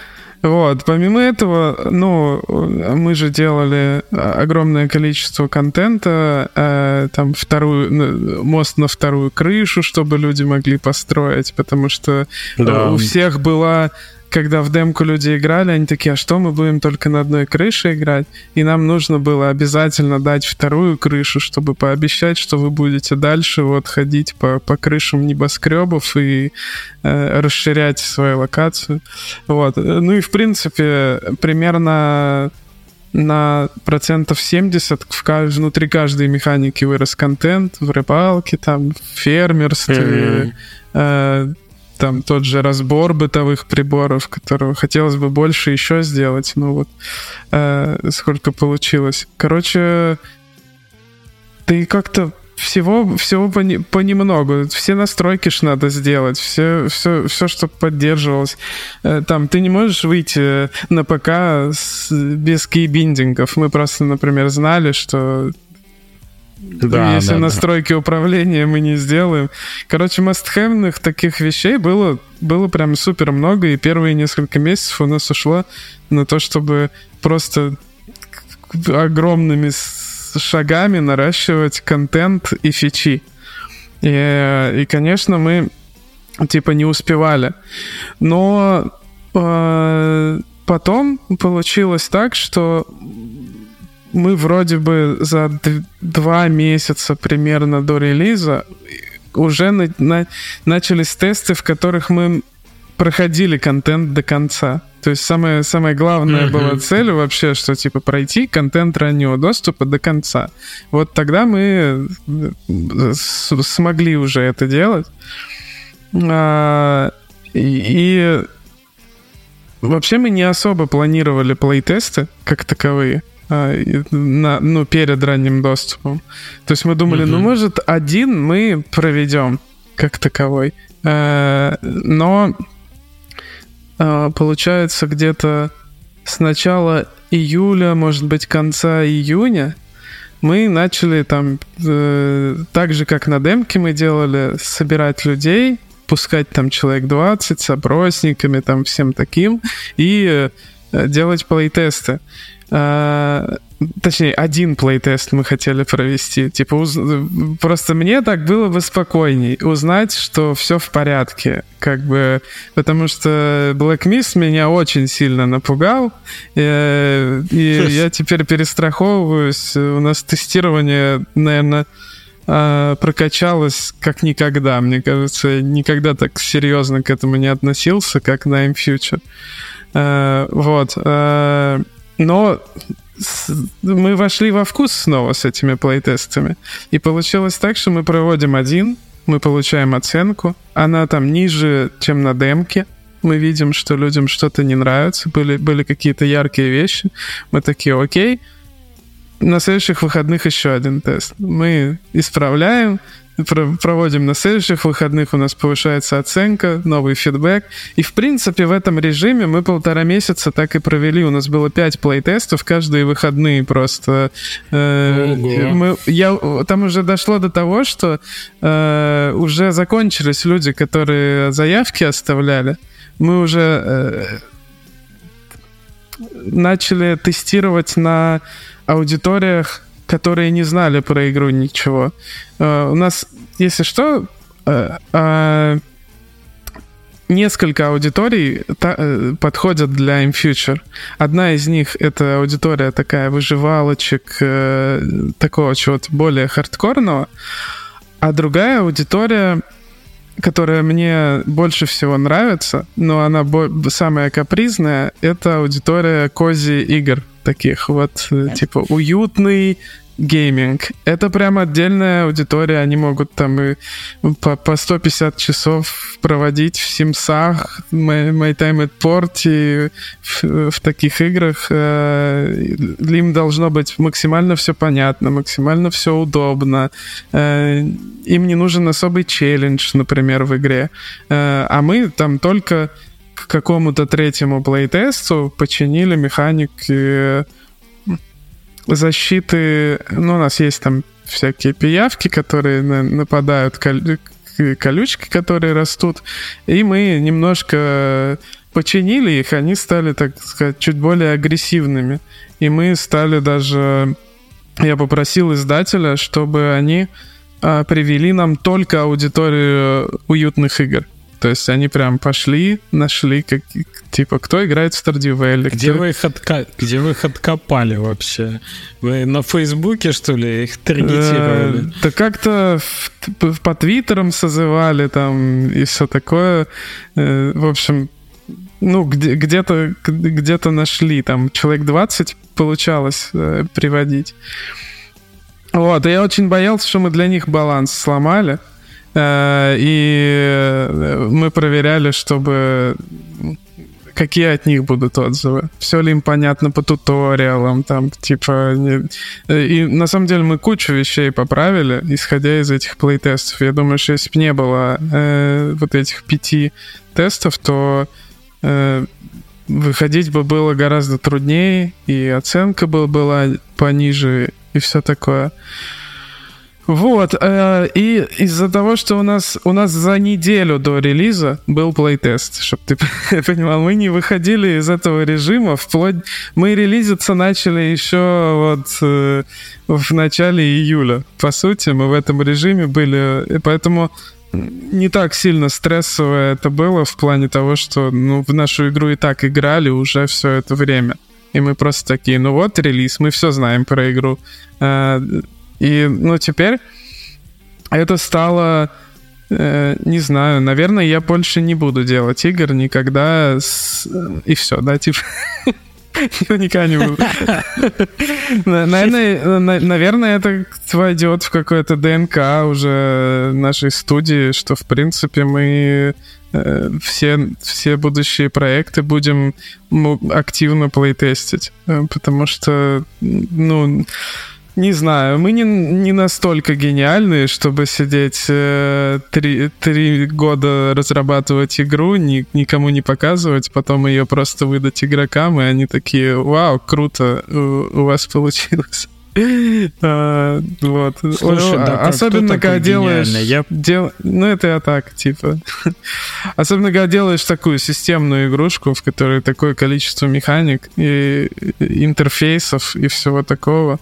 Вот, помимо этого, ну, мы же делали огромное количество контента, э, там вторую, мост на вторую крышу, чтобы люди могли построить, потому что да. у всех была когда в демку люди играли, они такие, а что мы будем только на одной крыше играть? И нам нужно было обязательно дать вторую крышу, чтобы пообещать, что вы будете дальше вот ходить по, по крышам небоскребов и э, расширять свою локацию. Вот. Ну и в принципе примерно на процентов 70 в, внутри каждой механики вырос контент в рыбалке, там, в фермерстве, mm-hmm. э, там тот же разбор бытовых приборов, которого хотелось бы больше еще сделать, ну вот э, сколько получилось. Короче, ты как-то всего, всего пони, понемногу. Все настройки ж надо сделать, все, все, все, чтобы поддерживалось. Э, там, ты не можешь выйти на ПК с, без кейбиндингов. Мы просто, например, знали, что да, Если да, настройки да. управления мы не сделаем. Короче, мастхевных таких вещей было, было прям супер много, и первые несколько месяцев у нас ушло на то, чтобы просто огромными шагами наращивать контент и фичи. И, и конечно, мы типа не успевали. Но э, потом получилось так, что мы вроде бы за два месяца примерно до релиза уже на, на, начались тесты, в которых мы проходили контент до конца. То есть самая, самая главная mm-hmm. была цель вообще, что типа пройти контент раннего доступа до конца. Вот тогда мы э, смогли уже это делать. А, и, и вообще мы не особо планировали плейтесты как таковые. А, на, ну, перед ранним доступом. То есть мы думали, ну, может, один мы проведем как таковой. Э, но э, получается где-то с начала июля, может быть, конца июня мы начали там, э, так же, как на демке мы делали, собирать людей, пускать там человек 20 с опросниками, там всем таким, и делать плейтесты. А, точнее, один плейтест мы хотели провести. Типа, уз... просто мне так было бы спокойней узнать, что все в порядке. Как бы, потому что Black Mist меня очень сильно напугал. И, и я теперь перестраховываюсь. У нас тестирование, наверное, а, прокачалось как никогда. Мне кажется, я никогда так серьезно к этому не относился, как на M Future. А, вот. Но мы вошли во вкус снова с этими плейтестами. И получилось так, что мы проводим один, мы получаем оценку, она там ниже, чем на демке, мы видим, что людям что-то не нравится, были, были какие-то яркие вещи, мы такие, окей, на следующих выходных еще один тест. Мы исправляем, проводим на следующих выходных, у нас повышается оценка, новый фидбэк. И, в принципе, в этом режиме мы полтора месяца так и провели. У нас было пять плей-тестов, каждые выходные просто. Э, мы, я, там уже дошло до того, что э, уже закончились люди, которые заявки оставляли. Мы уже э, начали тестировать на аудиториях которые не знали про игру ничего. Uh, у нас, если что, uh, uh, несколько аудиторий подходят для InFuture. Одна из них — это аудитория такая выживалочек, такого чего-то более хардкорного, а другая аудитория которая мне больше всего нравится, но она самая капризная, это аудитория cozy игр таких вот, э, типа, уютный гейминг. Это прям отдельная аудитория, они могут там и по, по 150 часов проводить в Симсах, My, My Time at Portia, в таких играх. Э, им должно быть максимально все понятно, максимально все удобно. Э, им не нужен особый челлендж, например, в игре. А мы там только к какому-то третьему плейтесту починили механики защиты. Ну, у нас есть там всякие пиявки, которые нападают, колючки, которые растут. И мы немножко починили их, они стали, так сказать, чуть более агрессивными. И мы стали даже... Я попросил издателя, чтобы они а, привели нам только аудиторию уютных игр. То есть они прям пошли, нашли, как, типа, кто играет в Stardew Valley. Где, кто... вы их отка... Где вы их откопали вообще? Вы на Фейсбуке, что ли, их таргетировали? Э, да как-то по Твиттерам созывали там и все такое. Э, в общем, ну, где- где-то, где-то нашли, там, человек 20 получалось э, приводить. Вот, и я очень боялся, что мы для них баланс сломали. Э, и э, мы проверяли, чтобы какие от них будут отзывы, все ли им понятно по туториалам, там, типа... Не... Э, и на самом деле мы кучу вещей поправили, исходя из этих плейтестов. Я думаю, что если бы не было э, вот этих пяти тестов, то э, выходить бы было гораздо труднее, и оценка бы была пониже, и все такое. Вот, э, и из-за того, что у нас, у нас за неделю до релиза был плейтест, чтобы ты <laughs> понимал, мы не выходили из этого режима, вплоть... Мы релизиться начали еще вот э, в начале июля. По сути, мы в этом режиме были, и поэтому не так сильно стрессово это было в плане того, что ну, в нашу игру и так играли уже все это время. И мы просто такие, ну вот релиз, мы все знаем про игру. И, ну, теперь это стало... Э, не знаю, наверное, я больше не буду делать игр никогда с... и все, да, типа. <laughs> Никогда не буду. <laughs> Наверное, наверное, это войдет в какое-то ДНК уже нашей студии, что, в принципе, мы э, все, все будущие проекты будем активно плейтестить. Э, потому что, ну, не знаю, мы не, не настолько гениальные, чтобы сидеть э, три, три года разрабатывать игру, ни, никому не показывать, потом ее просто выдать игрокам, и они такие, вау, круто, у, у вас получилось. <laughs> А, вот. Слушай, да, а, Особенно, когда делаешь... Я... Дел... Ну, это я так, типа. <laughs> Особенно, когда делаешь такую системную игрушку, в которой такое количество механик и интерфейсов и всего такого.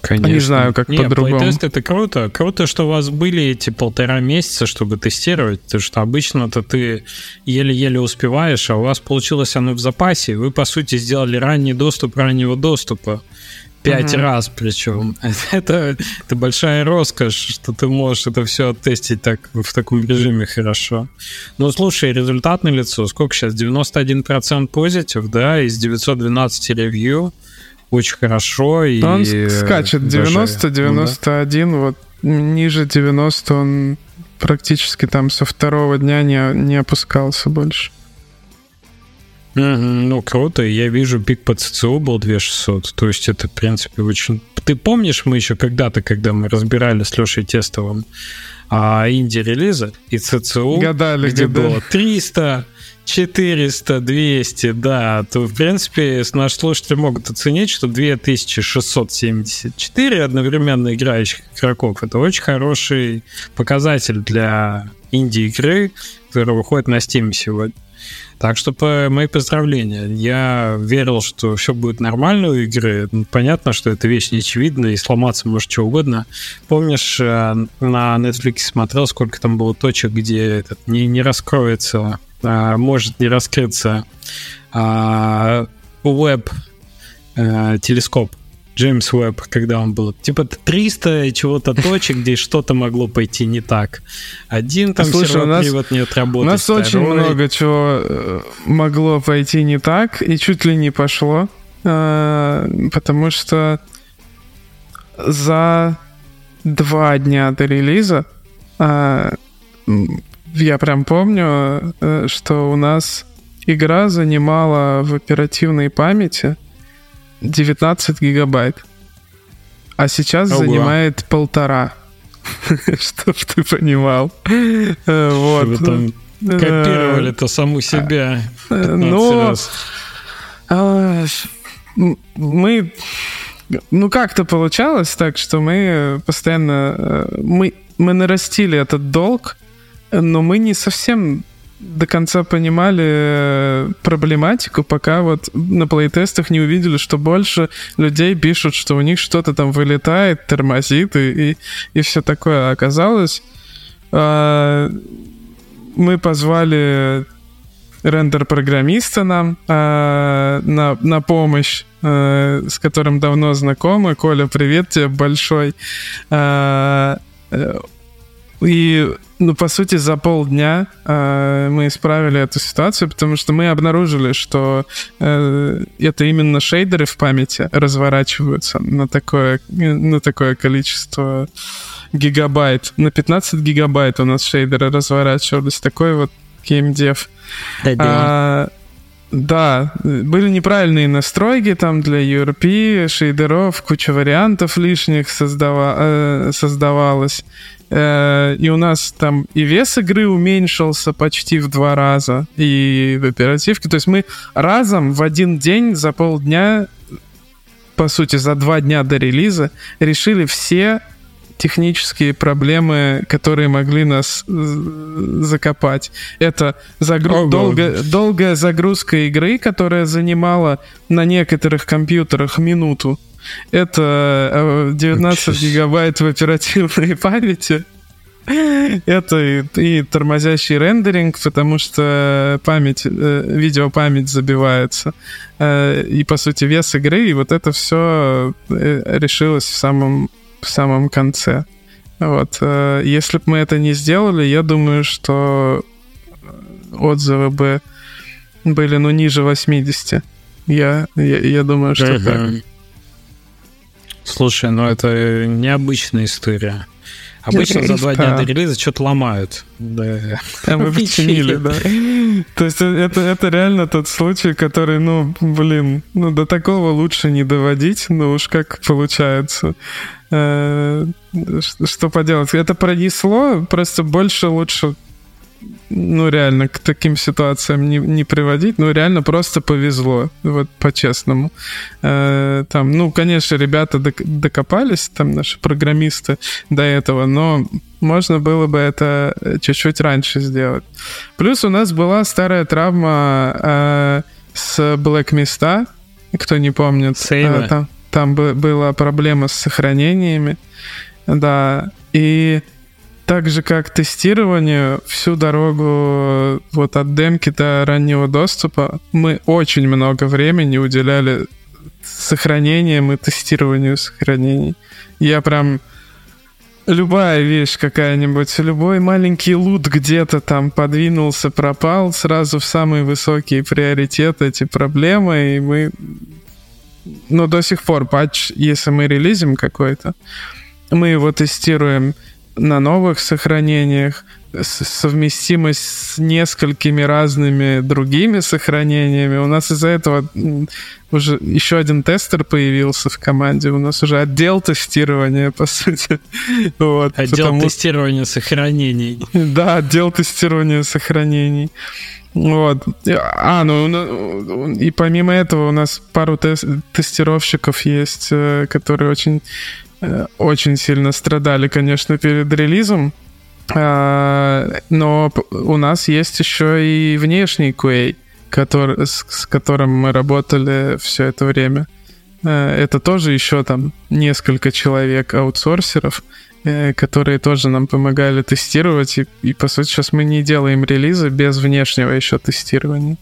Конечно. Не знаю, как Нет, по-другому. Тест это круто. Круто, что у вас были эти полтора месяца, чтобы тестировать, потому что обычно-то ты еле-еле успеваешь, а у вас получилось оно в запасе. Вы, по сути, сделали ранний доступ раннего доступа. Пять угу. раз причем. <laughs> Это, это большая роскошь, что ты можешь это все оттестить так, в таком режиме хорошо. Ну, слушай, результат на лицо. Сколько сейчас? 91% позитив, да, из 912 ревью очень хорошо. И он скачет 90-91, ну, да. вот ниже 90 он практически там со второго дня не, не опускался больше. Ну, круто. Я вижу, пик по ЦЦУ был 2600. То есть это, в принципе, очень... Ты помнишь, мы еще когда-то, когда мы разбирали с Лешей Тестовым а, инди-релизы и ЦЦУ, гадали, где гадали. было 300, 400, 200, да, то, в принципе, наши слушатели могут оценить, что 2674 одновременно играющих игроков — это очень хороший показатель для инди-игры, которая выходит на Steam сегодня. Так что по, мои поздравления. Я верил, что все будет нормально у игры. Ну, понятно, что это вещь неочевидная, и сломаться может что угодно. Помнишь, э, на Netflix смотрел, сколько там было точек, где этот не, не раскроется а, может не раскрыться а, веб а, телескоп Джеймс Уэбб, когда он был. Типа 300 чего-то точек, где что-то могло пойти не так. Один там Слушай, у нас, привод не отработал. У нас второй. очень много чего э, могло пойти не так, и чуть ли не пошло, потому что за два дня до релиза я прям помню, э, что у нас игра занимала в оперативной памяти 19 гигабайт. А сейчас Ого. занимает полтора. <laughs> Чтоб ты понимал. Э, вот. Там копировали-то саму себя. Ну, а, мы ну, как-то получалось так, что мы постоянно... Э, мы, мы нарастили этот долг, но мы не совсем до конца понимали э, проблематику, пока вот на плейтестах не увидели, что больше людей пишут, что у них что-то там вылетает, тормозит и, и, и все такое. Оказалось, э, мы позвали рендер-программиста нам э, на, на помощь, э, с которым давно знакомы. Коля, привет тебе большой. Э, э и ну, по сути, за полдня э, мы исправили эту ситуацию, потому что мы обнаружили, что э, это именно шейдеры в памяти разворачиваются на такое, на такое количество гигабайт. На 15 гигабайт у нас шейдеры разворачивались. Такой вот геймдев. А, да, были неправильные настройки там для URP, шейдеров, куча вариантов лишних создава, э, создавалось. Э, и у нас там и вес игры уменьшился почти в два раза, и в оперативке. То есть мы разом в один день за полдня, по сути, за два дня до релиза решили все технические проблемы, которые могли нас закопать. Это загруз... oh, долго... долгая загрузка игры, которая занимала на некоторых компьютерах минуту это 19 э, гигабайт в оперативной <laughs> памяти. Это и, и тормозящий рендеринг, потому что память, э, видеопамять забивается. Э, и, по сути, вес игры, и вот это все решилось в самом, в самом конце. Вот. Если бы мы это не сделали, я думаю, что отзывы бы были, ну, ниже 80. Я, я, я думаю, что uh-huh. так. Слушай, ну это необычная история. Обычно за два дня до релиза что-то ломают. Да. Там <laughs> починили, да. То есть это, это реально тот случай, который, ну, блин, ну до такого лучше не доводить, ну уж как получается. Э, что поделать? Это пронесло, просто больше лучше ну, реально, к таким ситуациям не, не приводить, ну, реально просто повезло, вот по-честному. Э, там, ну, конечно, ребята докопались, там, наши программисты до этого, но можно было бы это чуть-чуть раньше сделать. Плюс у нас была старая травма э, с Black Mista, кто не помнит. Сейвы. Э, там, там была проблема с сохранениями, да, и так же, как тестированию, всю дорогу вот от демки до раннего доступа мы очень много времени уделяли сохранением и тестированию сохранений. Я прям любая вещь какая-нибудь, любой маленький лут где-то там подвинулся, пропал, сразу в самый высокий приоритет эти проблемы, и мы... Ну, до сих пор патч, если мы релизим какой-то, мы его тестируем на новых сохранениях, совместимость с несколькими разными другими сохранениями. У нас из-за этого уже еще один тестер появился в команде. У нас уже отдел тестирования, по сути. <laughs> Вот, отдел потому... тестирования сохранений. Да, отдел тестирования сохранений. Вот. А, ну, ну, и помимо этого у нас пару тест тестировщиков есть, э, которые очень очень сильно страдали, конечно, перед релизом. А, но у нас есть еще и внешний QA, который, с, с которым мы работали все это время. Э, это тоже еще там несколько человек аутсорсеров, э, которые тоже нам помогали тестировать. И, и по сути, сейчас мы не делаем релизы без внешнего еще тестирования.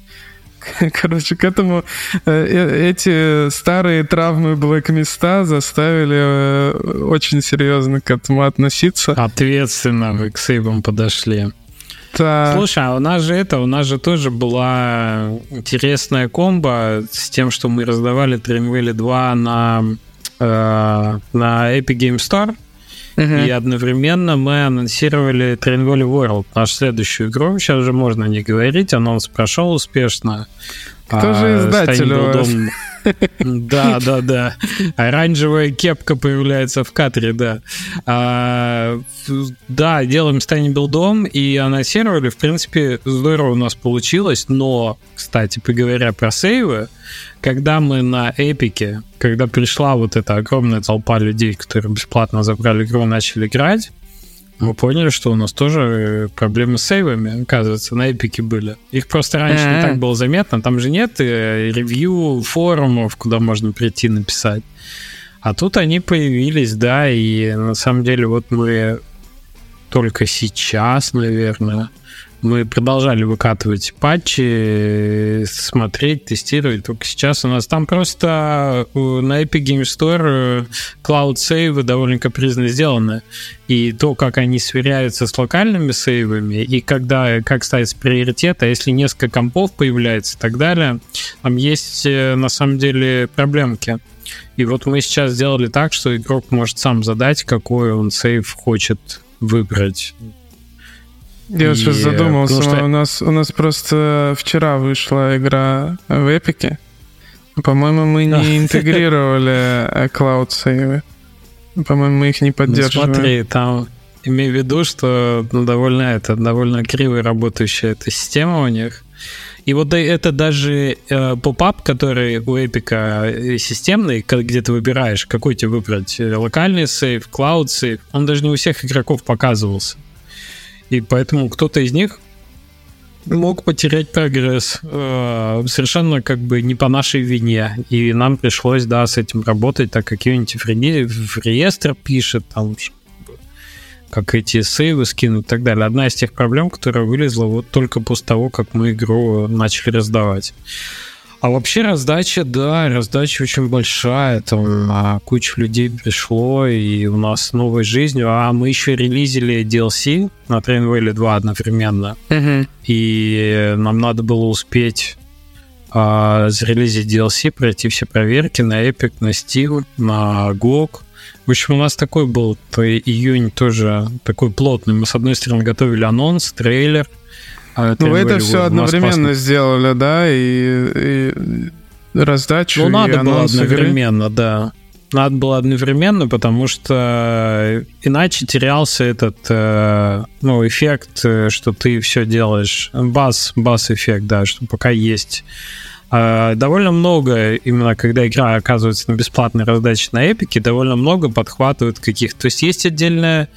<laughs> Короче, к этому э, э, эти старые травмы Блэк места заставили э, очень серьезно к этому относиться. Ответственно вы к сейвам подошли. Да. Слушай, а у нас же это, у нас же тоже была интересная комба с тем, что мы раздавали Dreamvalley 2 на, э, на Epic Game Store. Uh-huh. И одновременно мы анонсировали Valley World, нашу следующую игру. Сейчас уже можно не говорить, анонс прошел успешно. Кто а, же издатель у вас? <laughs> Да, да, да. Оранжевая кепка появляется в кадре, да. А, да, делаем Стани билдом и анонсировали. В принципе, здорово у нас получилось, но, кстати, поговоря про сейвы, когда мы на Эпике, когда пришла вот эта огромная толпа людей, которые бесплатно забрали игру, начали играть, мы поняли, что у нас тоже э, проблемы с сейвами, оказывается, на эпике были. Их просто раньше не так было заметно. Там же нет э, ревью, форумов, куда можно прийти написать. А тут они появились, да, и на самом деле вот мы только сейчас, наверное, мы продолжали выкатывать патчи, смотреть, тестировать. Только сейчас у нас там просто э, на Epic Game Store э, Cloud сейвы довольно капризно сделаны. И то, как они сверяются с локальными сейвами, и когда, как ставить приоритет, а если несколько компов появляется и так далее, там есть э, на самом деле проблемки. И вот мы сейчас сделали так, что игрок может сам задать, какой он сейв хочет выбрать. Я и, сейчас задумался, что... у, нас, у нас просто вчера вышла игра в Эпике. По-моему, мы не интегрировали Cloud сейвы. По-моему, мы их не поддерживаем. Ну, смотри, там имей в виду, что ну, довольно это довольно криво работающая эта система у них. И вот это даже э, поп-ап, который у Эпика э, системный, где ты выбираешь, какой тебе выбрать, э, локальный сейв, клауд сейв, он даже не у всех игроков показывался. И поэтому кто-то из них мог потерять прогресс э, совершенно как бы не по нашей вине. И нам пришлось, да, с этим работать, так как Unity в, реестр пишет, там, как эти сейвы скинуть и так далее. Одна из тех проблем, которая вылезла вот только после того, как мы игру начали раздавать. А вообще раздача, да, раздача очень большая, там а, куча людей пришло, и у нас новой жизнью, а мы еще релизили DLC на Train Valley 2 одновременно, uh-huh. и нам надо было успеть а, зарелизить DLC, пройти все проверки на Epic, на Steam, на GOG, в общем, у нас такой был июнь тоже такой плотный. Мы, с одной стороны, готовили анонс, трейлер, а ну, вы это все одновременно сделали, да, и, и раздачу, Ну, надо было одновременно, игры. да. Надо было одновременно, потому что иначе терялся этот э, ну, эффект, э, что ты все делаешь. Бас, бас-эффект, да, что пока есть. Э, довольно много, именно когда игра оказывается на бесплатной раздаче на Эпике, довольно много подхватывают каких-то. То есть есть отдельная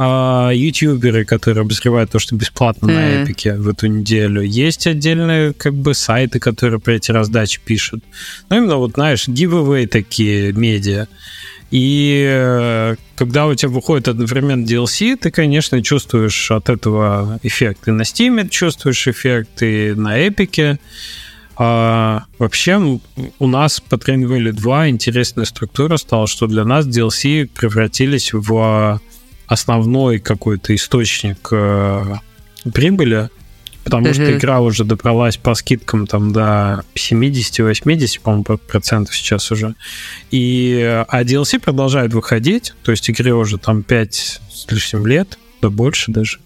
а, ютуберы, которые обозревают то, что бесплатно mm-hmm. на Эпике в эту неделю. Есть отдельные как бы сайты, которые про эти раздачи пишут. Ну, именно вот, знаешь, giveaway такие медиа. И э, когда у тебя выходит одновременно DLC, ты, конечно, чувствуешь от этого эффект. И на Steam чувствуешь эффект, и на Эпике. А, вообще, у нас по Train Valley 2 интересная структура стала, что для нас DLC превратились в основной какой-то источник э, прибыли потому что игра уже добралась по скидкам там до 70-80, по-моему, процентов сейчас уже. И, а DLC продолжает выходить, то есть игре уже там 5 с лишним лет, да больше даже.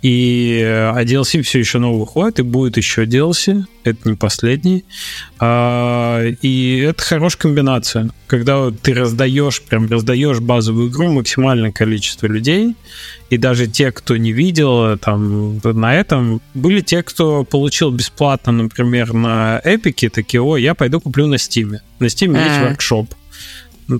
И а DLC все еще новый выходит, и будет еще DLC. Это не последний. А, и это хорошая комбинация. Когда ты раздаешь, прям раздаешь базовую игру максимальное количество людей, и даже те, кто не видел там на этом, были те, кто получил бесплатно, например, на Эпике, такие, о, я пойду куплю на Стиме. На Стиме есть воркшоп ну,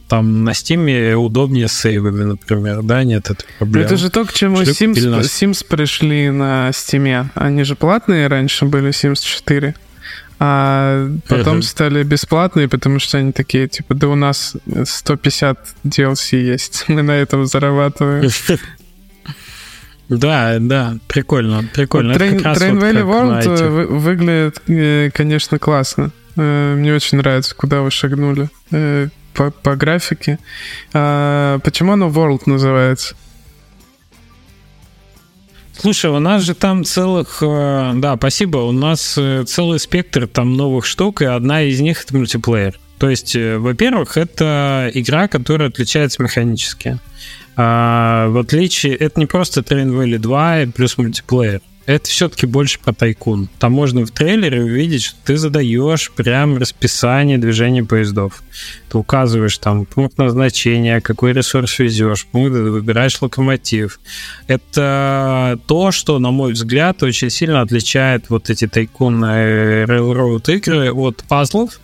там на Steam удобнее с сейвами, например, да, нет этой проблемы. Это же то, к чему Sims, Sims пришли на Steam. Они же платные раньше были, Sims 4. А потом uh-huh. стали бесплатные, потому что они такие, типа, да у нас 150 DLC есть, мы на этом зарабатываем. <laughs> Да, да, прикольно, прикольно. Train, Train Valley World выглядит, э, конечно, классно. Э, мне очень нравится, куда вы шагнули. По, по графике. А, почему оно World называется? Слушай, у нас же там целых... Э, да, спасибо. У нас э, целый спектр там новых штук, и одна из них — это мультиплеер. То есть, э, во-первых, это игра, которая отличается механически. А, в отличие... Это не просто Train Valley 2 плюс мультиплеер это все-таки больше про тайкун. Там можно в трейлере увидеть, что ты задаешь прям расписание движения поездов. Ты указываешь там пункт назначения, какой ресурс везешь, пункт, выбираешь локомотив. Это то, что, на мой взгляд, очень сильно отличает вот эти тайкун Railroad игры от пазлов,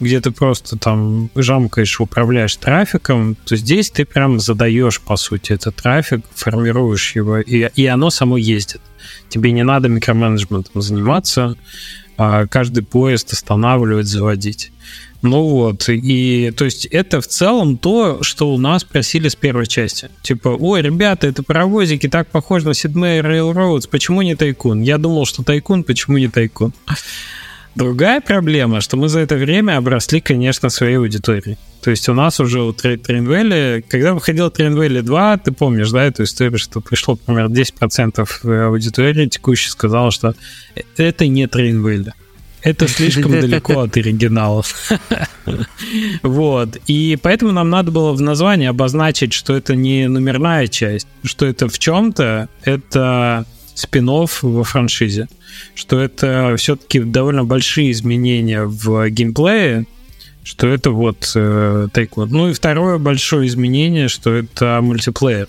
где ты просто там жамкаешь, управляешь трафиком, то здесь ты прям задаешь, по сути, этот трафик, формируешь его, и, и оно само ездит. Тебе не надо микроменеджментом заниматься, а каждый поезд останавливать, заводить. Ну вот, и то есть это в целом то, что у нас просили с первой части. Типа, ой, ребята, это паровозики так похожи на Sid Meier's Railroads, почему не Tycoon? Я думал, что Tycoon, почему не Tycoon? Другая проблема, что мы за это время обросли, конечно, своей аудиторией. То есть у нас уже у Train Valley, когда выходил Train Valley 2, ты помнишь, да, эту историю, что пришло, например, 10% аудитории текущей сказала, что это не Train Valley. Это <laughs> слишком далеко от оригиналов. <laughs> Вот. И поэтому нам надо было в названии обозначить, что это не номерная часть, что это в чем-то, это спин-офф во франшизе, что это все-таки довольно большие изменения в геймплее, что это вот э, take. Ну и второе большое изменение, что это мультиплеер.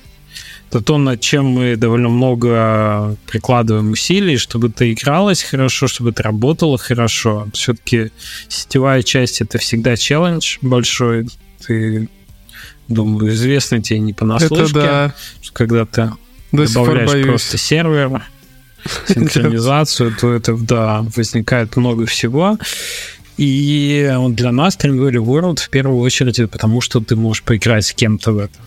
Это то, над чем мы довольно много прикладываем усилий, чтобы это игралось хорошо, чтобы это работало хорошо. Все-таки сетевая часть это всегда челлендж большой. Ты, думаю, известно тебе не понаслышке, да. что когда ты до добавляешь просто сервер, <laughs> синхронизацию, то это, да, возникает много всего. И для нас Dreamweaver World в первую очередь потому, что ты можешь поиграть с кем-то в это,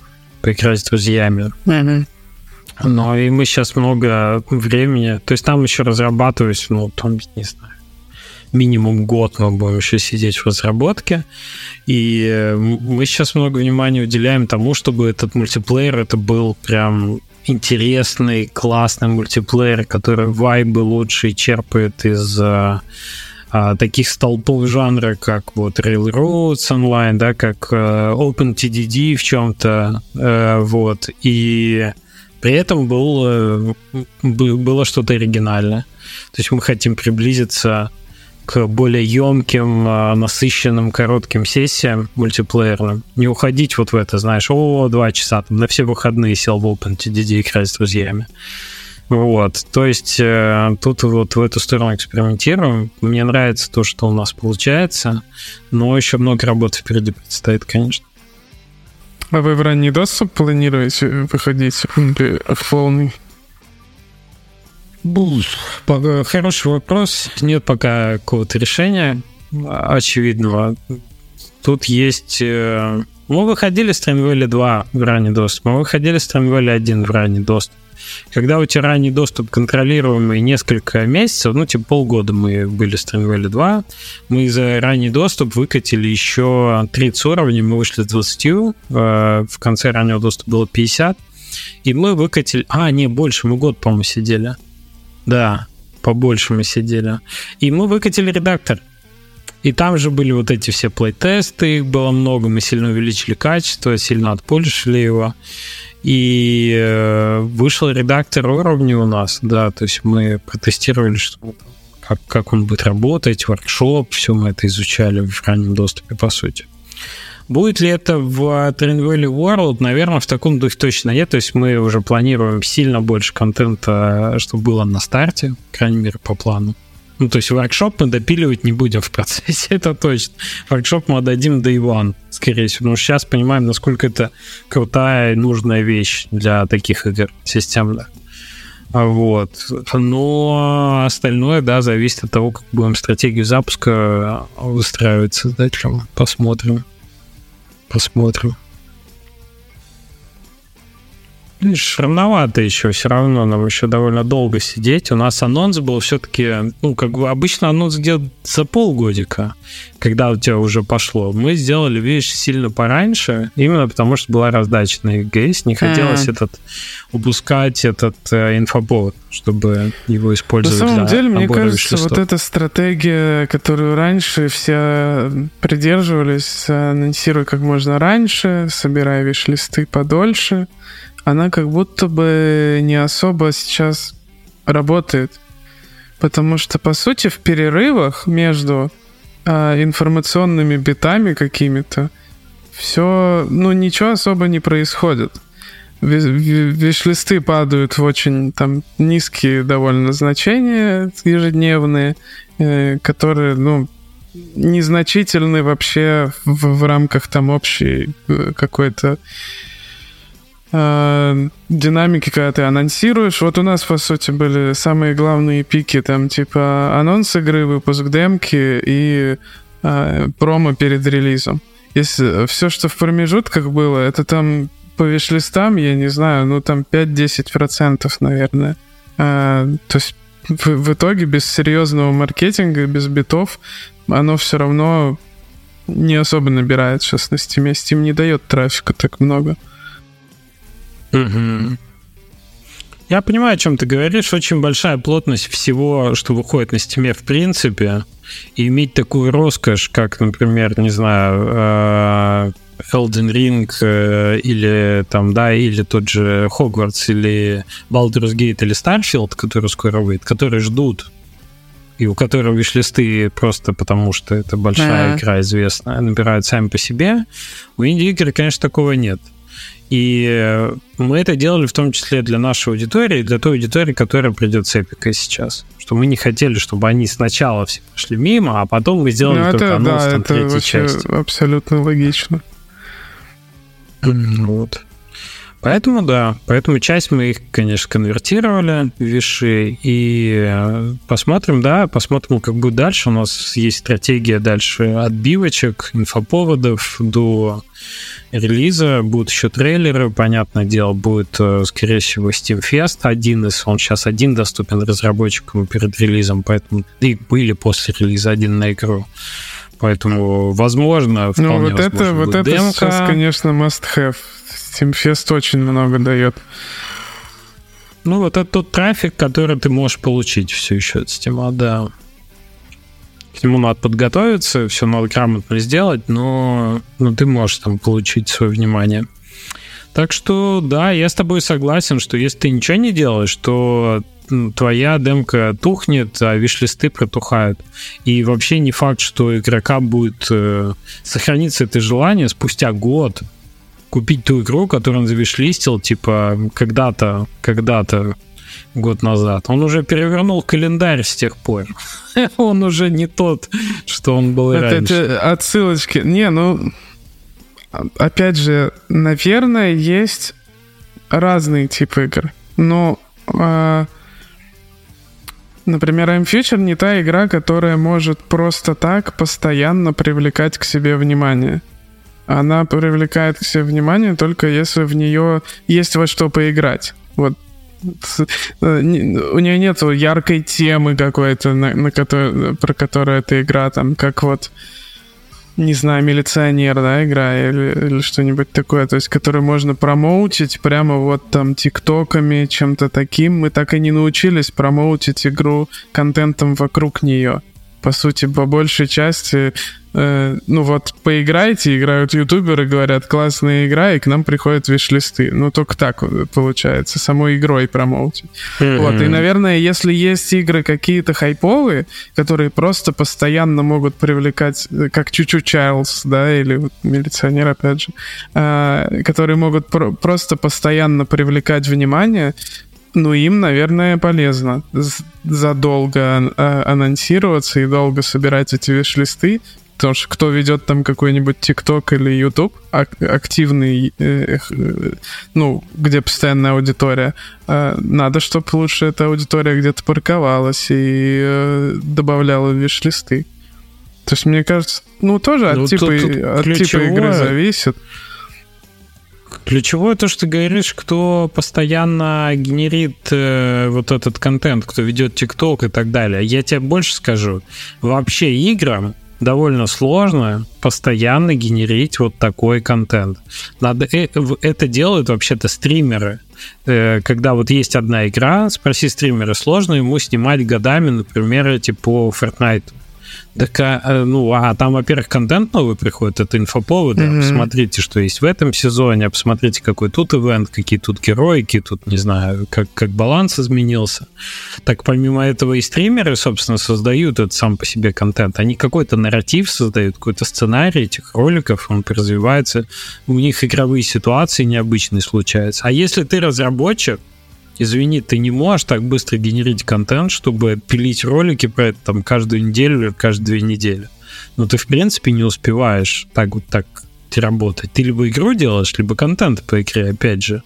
поиграть с друзьями. Но и мы сейчас много времени, то есть там еще разрабатываюсь, ну, там, не знаю, минимум год мы будем еще сидеть в разработке. И мы сейчас много внимания уделяем тому, чтобы этот мультиплеер это был прям интересный, классный мультиплеер, который вайбы лучшие черпает из а, а, таких столпов жанра, как вот Railroads Online, да, как а, OpenTDD в чем-то, а, вот, и при этом был, было что-то оригинальное. То есть мы хотим приблизиться к более емким, а, насыщенным, коротким сессиям мультиплеерным. Не уходить вот в это, знаешь, о, два часа, там, на все выходные сел в OpenTDD играть с друзьями. Вот, то есть э, тут вот в эту сторону экспериментируем. Мне нравится то, что у нас получается, но еще много работы впереди предстоит, конечно. А вы в ранний доступ планируете выходить в полный? Хороший вопрос. Нет пока какого-то решения очевидного. Тут есть... Э, мы выходили с Trimvalley 2 в ранний доступ, мы выходили с Trimvalley 1 в ранний доступ. Когда у тебя ранний доступ контролируемый несколько месяцев, ну, типа полгода мы были с Trimvalley 2, мы за ранний доступ выкатили еще 30 уровней, мы вышли с 20, э, в конце раннего доступа было 50, и мы выкатили... А, не, больше, мы год, по-моему, сидели. Да, побольше мы сидели. И мы выкатили редактор. И там же были вот эти все плей-тесты, их было много, мы сильно увеличили качество, сильно отполишили его. И э, вышел редактор уровня у нас, да, то есть мы протестировали, что как, как он будет работать, воркшоп, все мы это изучали в раннем доступе, по сути. Будет ли это в Valley World? Наверное, в таком духе точно нет. То есть мы уже планируем сильно больше контента, чтобы было на старте, крайней мере, по плану. Ну, то есть воркшоп мы допиливать не будем в процессе, <laughs> это точно. Воркшоп мы отдадим Day One, скорее всего. Что сейчас понимаем, насколько это крутая и нужная вещь для таких игр системных. Вот. Но остальное, да, зависит от того, как будем стратегию запуска выстраивать создателем. Посмотрим. Посмотрим. Видишь, рановато еще, все равно нам еще довольно долго сидеть. У нас анонс был все-таки, ну, как бы обычно анонс где-то за полгодика, когда у тебя уже пошло. Мы сделали, видишь, сильно пораньше, именно потому что была раздача на EGS, не хотелось mm-hmm. этот упускать этот э, инфоповод, чтобы его использовать На самом деле, мне кажется, вот эта стратегия, которую раньше все придерживались, анонсируя как можно раньше, собирая виш-листы подольше, она как будто бы не особо сейчас работает. Потому что, по сути, в перерывах между а, информационными битами какими-то все, ну, ничего особо не происходит. Виш-листы падают в очень там низкие довольно значения ежедневные, э, которые, ну, незначительны вообще в, в рамках там общей э, какой-то э, динамики, когда ты анонсируешь. Вот у нас, по сути, были самые главные пики, там, типа, анонс игры, выпуск демки и э, промо перед релизом. Если все, что в промежутках было, это там по виш-листам, я не знаю, ну, там 5-10%, наверное. Э, то есть в, в итоге без серьезного маркетинга, без битов, оно все равно не особо набирает сейчас на Steam. Steam не дает трафика так много. Угу. Я понимаю, о чем ты говоришь. Очень большая плотность всего, что выходит на стиме в принципе. И иметь такую роскошь, как, например, не знаю, э, Elden Ring э, или там, да, или тот же Хогвартс, или Baldur's Gate, или Starfield, который скоро выйдет, которые ждут и у которого виш-листы просто потому, что это большая а игра известная, набирают сами по себе. У инди-игр, конечно, такого нет. И э, мы это делали в том числе для нашей аудитории, для той аудитории, которая придет с Эпикой сейчас. Что мы не хотели, чтобы они сначала все пошли мимо, а потом мы сделали ну, только это, анонс да, там, это третьей части. абсолютно логично. Вот. Поэтому да, поэтому часть мы их, конечно, конвертировали в виши и э, посмотрим, да, посмотрим, как будет дальше. У нас есть стратегия дальше отбивочек, инфоповодов до релиза. Будут еще трейлеры, понятное дело, будет, э, скорее всего, Steam Fest один из, он сейчас один доступен разработчикам перед релизом, поэтому и были после релиза один на игру. Поэтому, возможно, ну, Ну, вот это, вот это сейчас, конечно, must have Steamfest очень много дает. Ну, вот это тот трафик, который ты можешь получить все еще от Steam, да. К нему надо подготовиться, все надо грамотно сделать, но ну, ты можешь там получить свое внимание. Так что, да, я с тобой согласен, что если ты ничего не делаешь, то твоя демка тухнет, а виш-листы протухают. И вообще не факт, что игрока будет э, сохраниться это желание спустя год, купить ту игру, которую он завишлистил, типа, когда-то, когда-то год назад. Он уже перевернул календарь с тех пор. <laughs> он уже не тот, что он был это, раньше. Это отсылочки. Не, ну... опять же, наверное, есть разные типы игр. Но, э, например, M-Future не та игра, которая может просто так постоянно привлекать к себе внимание. Она привлекает к себе внимание только если в нее есть во что поиграть. Вот э, у нее нет яркой темы какой-то, на, на которой, про которую эта игра, там, как вот не знаю, милиционер, да, игра или, или что-нибудь такое, то есть, который можно промоутить прямо вот там тиктоками, чем-то таким. Мы так и не научились промоутить игру контентом вокруг нее по сути, по большей части, э, ну вот, поиграйте, играют ютуберы, говорят, классная игра, и к нам приходят виш-листы. Ну, только так получается, самой игрой промоутить. Mm-hmm. Вот, и, наверное, если есть игры какие-то хайповые, которые просто постоянно могут привлекать, э, как Чучу Чайлз, да, или вот милиционер, опять же, э, которые могут про- просто постоянно привлекать внимание, ну, им, наверное, полезно задолго а, анонсироваться и долго собирать эти виш-листы, потому что кто ведет там какой-нибудь ТикТок или Ютуб активный, э, э, ну, где постоянная аудитория, э, надо, чтобы лучше эта аудитория где-то парковалась и э, добавляла виш-листы. То есть, мне кажется, ну, тоже ну, от, типа, тут, тут от типа игры зависит. Ключевое то, что ты говоришь, кто постоянно генерит э, вот этот контент, кто ведет ТикТок и так далее. Я тебе больше скажу. Вообще играм довольно сложно постоянно генерить вот такой контент. Надо, э, это делают вообще-то стримеры. Э, когда вот есть одна игра, спроси стримера, сложно ему снимать годами, например, типа Fortnite так, а, ну, а там, во-первых, контент новый приходит, это инфоповоды. Mm-hmm. Посмотрите, что есть в этом сезоне, посмотрите, какой тут ивент, какие тут герои, какие тут, не знаю, как, как баланс изменился. Так, помимо этого и стримеры, собственно, создают этот сам по себе контент. Они какой-то нарратив создают, какой-то сценарий этих роликов, он развивается. У них игровые ситуации необычные случаются. А если ты разработчик, извини, ты не можешь так быстро генерить контент, чтобы пилить ролики про это там каждую неделю или каждые две недели. Но ты, в принципе, не успеваешь так вот так работать. Ты либо игру делаешь, либо контент по игре, опять же.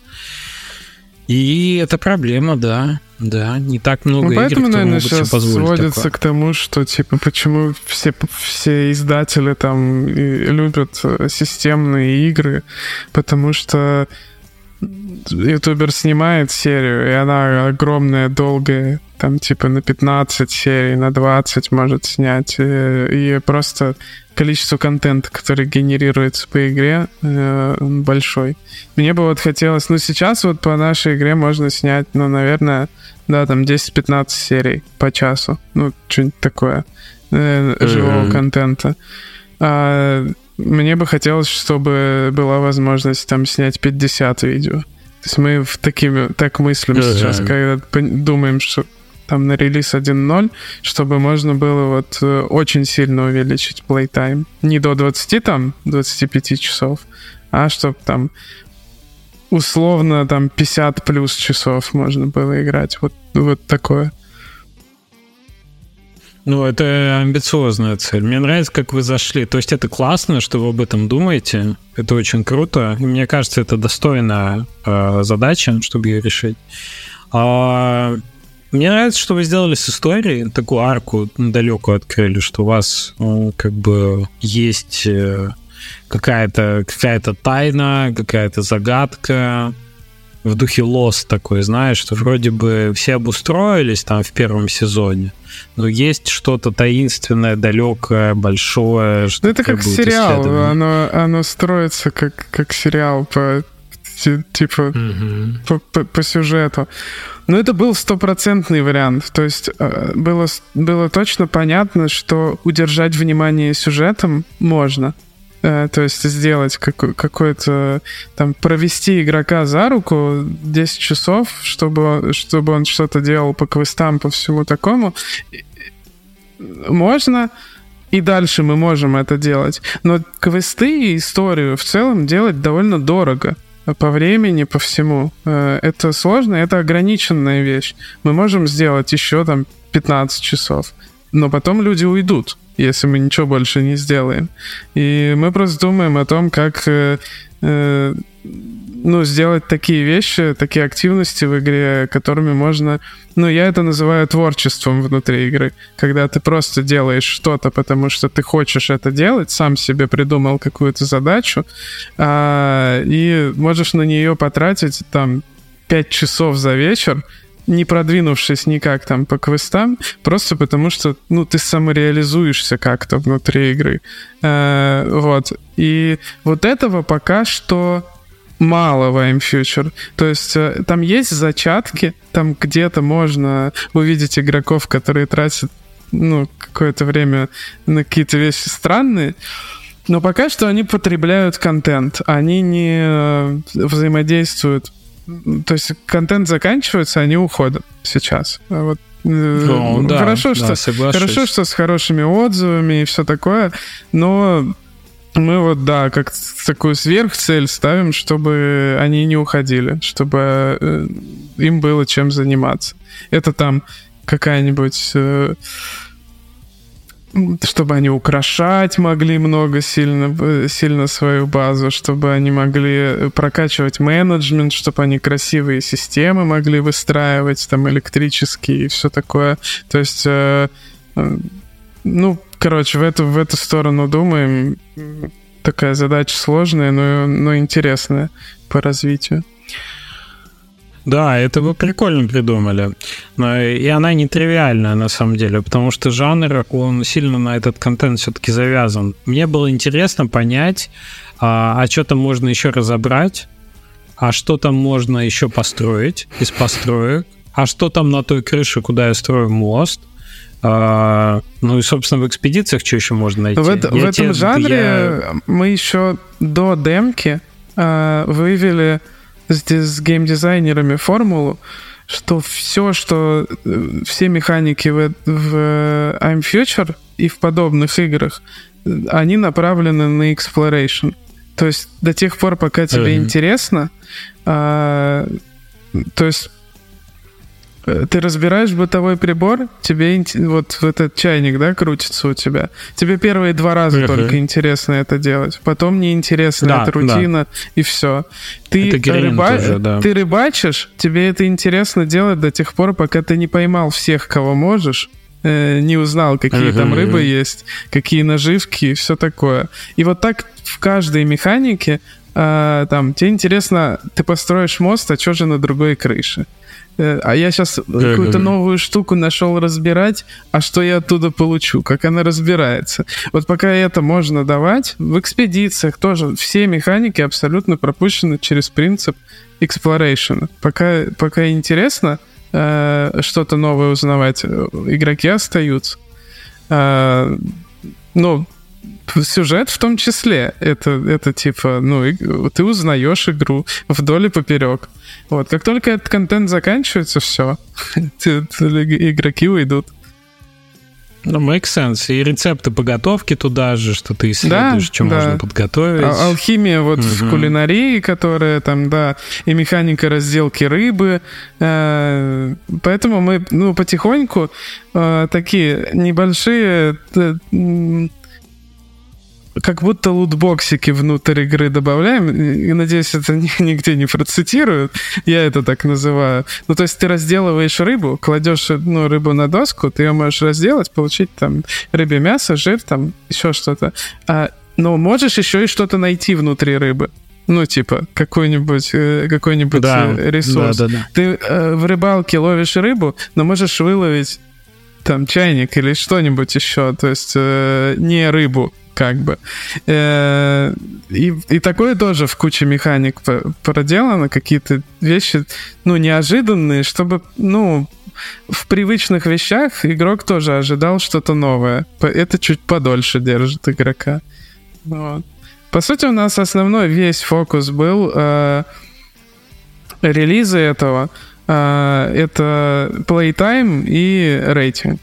И это проблема, да. Да, не так много ну, игр, поэтому, наверное, сейчас сводится такое. к тому, что, типа, почему все, все издатели там любят э, системные игры, потому что ютубер снимает серию, и она огромная, долгая, там типа на 15 серий, на 20 может снять, и, и просто количество контента, который генерируется по игре, э, большой. Мне бы вот хотелось, ну сейчас вот по нашей игре можно снять, ну, наверное, да, там 10-15 серий по часу, ну, что-нибудь такое, э, живого контента. А, мне бы хотелось, чтобы была возможность там снять 50 видео. То есть мы в такими, так мыслим yeah, сейчас, yeah. когда думаем, что там на релиз 1.0, чтобы можно было вот э, очень сильно увеличить playtime. Не до 20 там, 25 часов, а чтобы там условно там 50 плюс часов можно было играть. Вот, вот такое. Ну, это амбициозная цель. Мне нравится, как вы зашли. То есть это классно, что вы об этом думаете. Это очень круто. Мне кажется, это достойная э, задача, чтобы ее решить. А, мне нравится, что вы сделали с историей, такую арку далекую открыли, что у вас ну, как бы есть э, какая-то какая тайна, какая-то загадка, в духе Lost такой, знаешь, что вроде бы все обустроились там в первом сезоне, но есть что-то таинственное, далекое, большое. Что ну, это как сериал, оно, оно строится как, как сериал по типа угу. по, по, по сюжету. Но это был стопроцентный вариант. То есть э, было, было точно понятно, что удержать внимание сюжетом можно. Э, то есть сделать какой-то, там, провести игрока за руку 10 часов, чтобы, чтобы он что-то делал по квестам, по всему такому, можно, и дальше мы можем это делать. Но квесты и историю в целом делать довольно дорого по времени, по всему. Э, это сложно, это ограниченная вещь. Мы можем сделать еще там 15 часов, но потом люди уйдут если мы ничего больше не сделаем. И мы просто думаем о том, как э, э, ну, сделать такие вещи, такие активности в игре, которыми можно... Ну, я это называю творчеством внутри игры. Когда ты просто делаешь что-то, потому что ты хочешь это делать, сам себе придумал какую-то задачу, а, и можешь на нее потратить там 5 часов за вечер, не продвинувшись никак там по квестам, просто потому что, ну, ты самореализуешься как-то внутри игры. Э, вот. И вот этого пока что мало в I'm Future. То есть э, там есть зачатки, там где-то можно увидеть игроков, которые тратят ну, какое-то время на какие-то вещи странные, но пока что они потребляют контент, они не э, взаимодействуют то есть контент заканчивается, они уходят сейчас. А вот э, ну, да, хорошо, да, что, хорошо, что с хорошими отзывами и все такое, но мы вот, да, как такую сверхцель ставим, чтобы они не уходили, чтобы э, им было чем заниматься. Это там какая-нибудь э, чтобы они украшать могли много сильно, э, сильно свою базу, чтобы они могли прокачивать менеджмент, чтобы они красивые системы могли выстраивать, там, электрические и все такое. То есть, э, э, ну, короче, в эту, в эту сторону думаем. Такая задача сложная, но, но интересная по развитию. Да, это вы прикольно придумали. Но и она нетривиальная на самом деле, потому что жанр, он сильно на этот контент все-таки завязан. Мне было интересно понять, а, а что там можно еще разобрать, а что там можно еще построить из построек, а что там на той крыше, куда я строю мост, а, ну и, собственно, в экспедициях что еще можно найти? В, это, в этом те, жанре я... мы еще до демки а, вывели с геймдизайнерами формулу, что все, что э, все механики в, в I'm Future и в подобных играх, они направлены на exploration. То есть до тех пор, пока тебе mm-hmm. интересно, а, то есть Э, ты разбираешь бытовой прибор, тебе вот этот чайник, да, крутится у тебя. Тебе первые два раза uh-huh. только интересно это делать, потом неинтересно, да, это рутина да. и все. Ты, рыба... тоже, да. ты рыбачишь, тебе это интересно делать до тех пор, пока ты не поймал всех, кого можешь, э, не узнал, какие uh-huh. там рыбы есть, какие наживки и все такое. И вот так в каждой механике э, там тебе интересно, ты построишь мост, а что же на другой крыше? Э, а я сейчас какую-то новую штуку нашел разбирать, а что я оттуда получу, как она разбирается. Вот пока это можно давать, в экспедициях тоже все механики абсолютно пропущены через принцип exploration. Пока, пока интересно э, что-то новое узнавать, э, игроки остаются. Э, ну, сюжет в том числе. Это, это типа, ну, ты узнаешь игру вдоль и поперек. Вот, как только этот контент заканчивается, все, <laughs> игроки уйдут. Ну, make sense. И рецепты по готовке туда же, что ты исследуешь, да, что да. можно подготовить. А- алхимия вот угу. в кулинарии, которая там, да, и механика разделки рыбы. Э- поэтому мы, ну, потихоньку э- такие небольшие... Э- как будто лутбоксики внутрь игры добавляем, и, надеюсь, это <laughs> нигде не процитируют, я это так называю. Ну, то есть ты разделываешь рыбу, кладешь ну, рыбу на доску, ты ее можешь разделать, получить там рыбе мясо, жир, там еще что-то. А, но можешь еще и что-то найти внутри рыбы. Ну, типа, какой-нибудь э, какой-нибудь да, э, ресурс. Да, да, да. Ты э, в рыбалке ловишь рыбу, но можешь выловить там чайник или что-нибудь еще, то есть э, не рыбу, как бы. Э, и, и такое тоже в куче механик проделано, какие-то вещи, ну, неожиданные, чтобы, ну, в привычных вещах игрок тоже ожидал что-то новое. Это чуть подольше держит игрока. Вот. По сути, у нас основной весь фокус был э, релизы этого. Э, это playtime и рейтинг.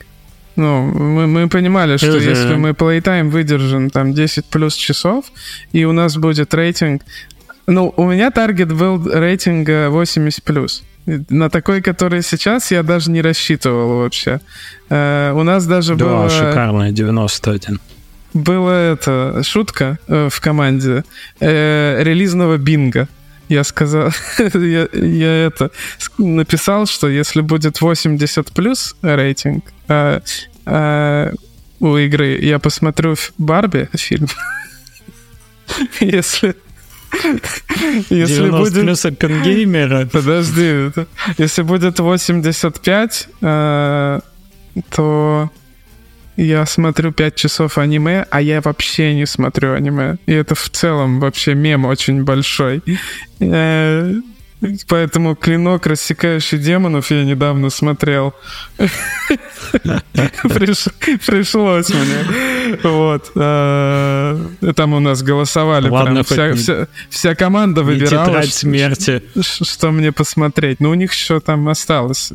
Ну, мы, мы понимали, что uh-huh. если мы playtime выдержим там 10 плюс часов, и у нас будет рейтинг... Ну, у меня таргет был рейтинга 80 плюс. На такой, который сейчас, я даже не рассчитывал вообще. Э, у нас даже да, было... шикарная, 91. Была это шутка э, в команде э, релизного бинга. Я сказал, <laughs> я, я это написал, что если будет 80 плюс рейтинг э, э, у игры, я посмотрю Барби фильм. <laughs> Если если будет... плюс опенгеймера. <laughs> Подожди. Если будет 85, э, то я смотрю 5 часов аниме, а я вообще не смотрю аниме. И это в целом вообще мем очень большой. Э, Поэтому клинок, рассекающий демонов, я недавно смотрел. <laughs> Пришлось мне. Вот. А, там у нас голосовали. Ладно, вся команда выбирала, смерти. что мне посмотреть. Но у них еще там осталось.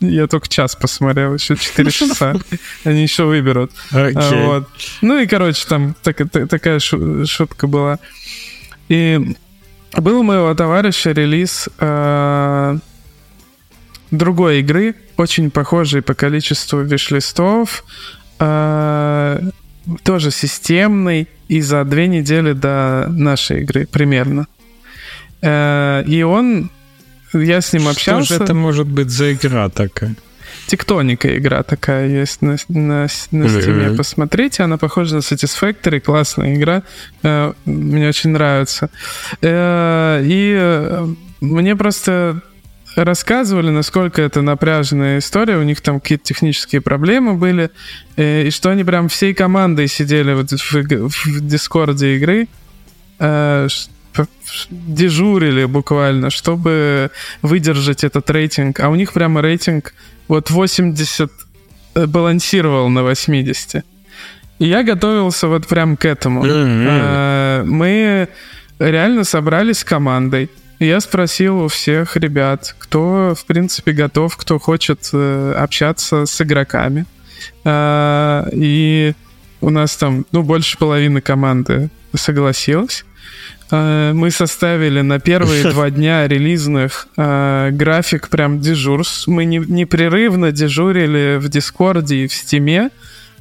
Я только час посмотрел, еще 4 часа. <laughs> Они еще выберут. Вот. Ну и, короче, там такая шутка была. И был у моего товарища релиз э, другой игры, очень похожей по количеству виш-листов, э, тоже системный, и за две недели до нашей игры примерно. Э, и он, я с ним общался. Что же это может быть за игра такая? Тектоника игра такая есть на, на, на Steam. Посмотрите, она похожа на Satisfactory, классная игра. Э, мне очень нравится. Э, и э, мне просто рассказывали, насколько это напряженная история, у них там какие-то технические проблемы были, и что они прям всей командой сидели вот в, в Дискорде игры, дежурили буквально, чтобы выдержать этот рейтинг. А у них прямо рейтинг вот 80 э, балансировал на 80. И я готовился вот прям к этому. Mm-hmm. Мы реально собрались командой. Я спросил у всех ребят, кто, в принципе, готов, кто хочет э, общаться с игроками. А, и у нас там, ну, больше половины команды согласилась. Э, мы составили на первые <laughs> два дня релизных э, график прям дежурств. Мы не, непрерывно дежурили в Дискорде и в Стиме.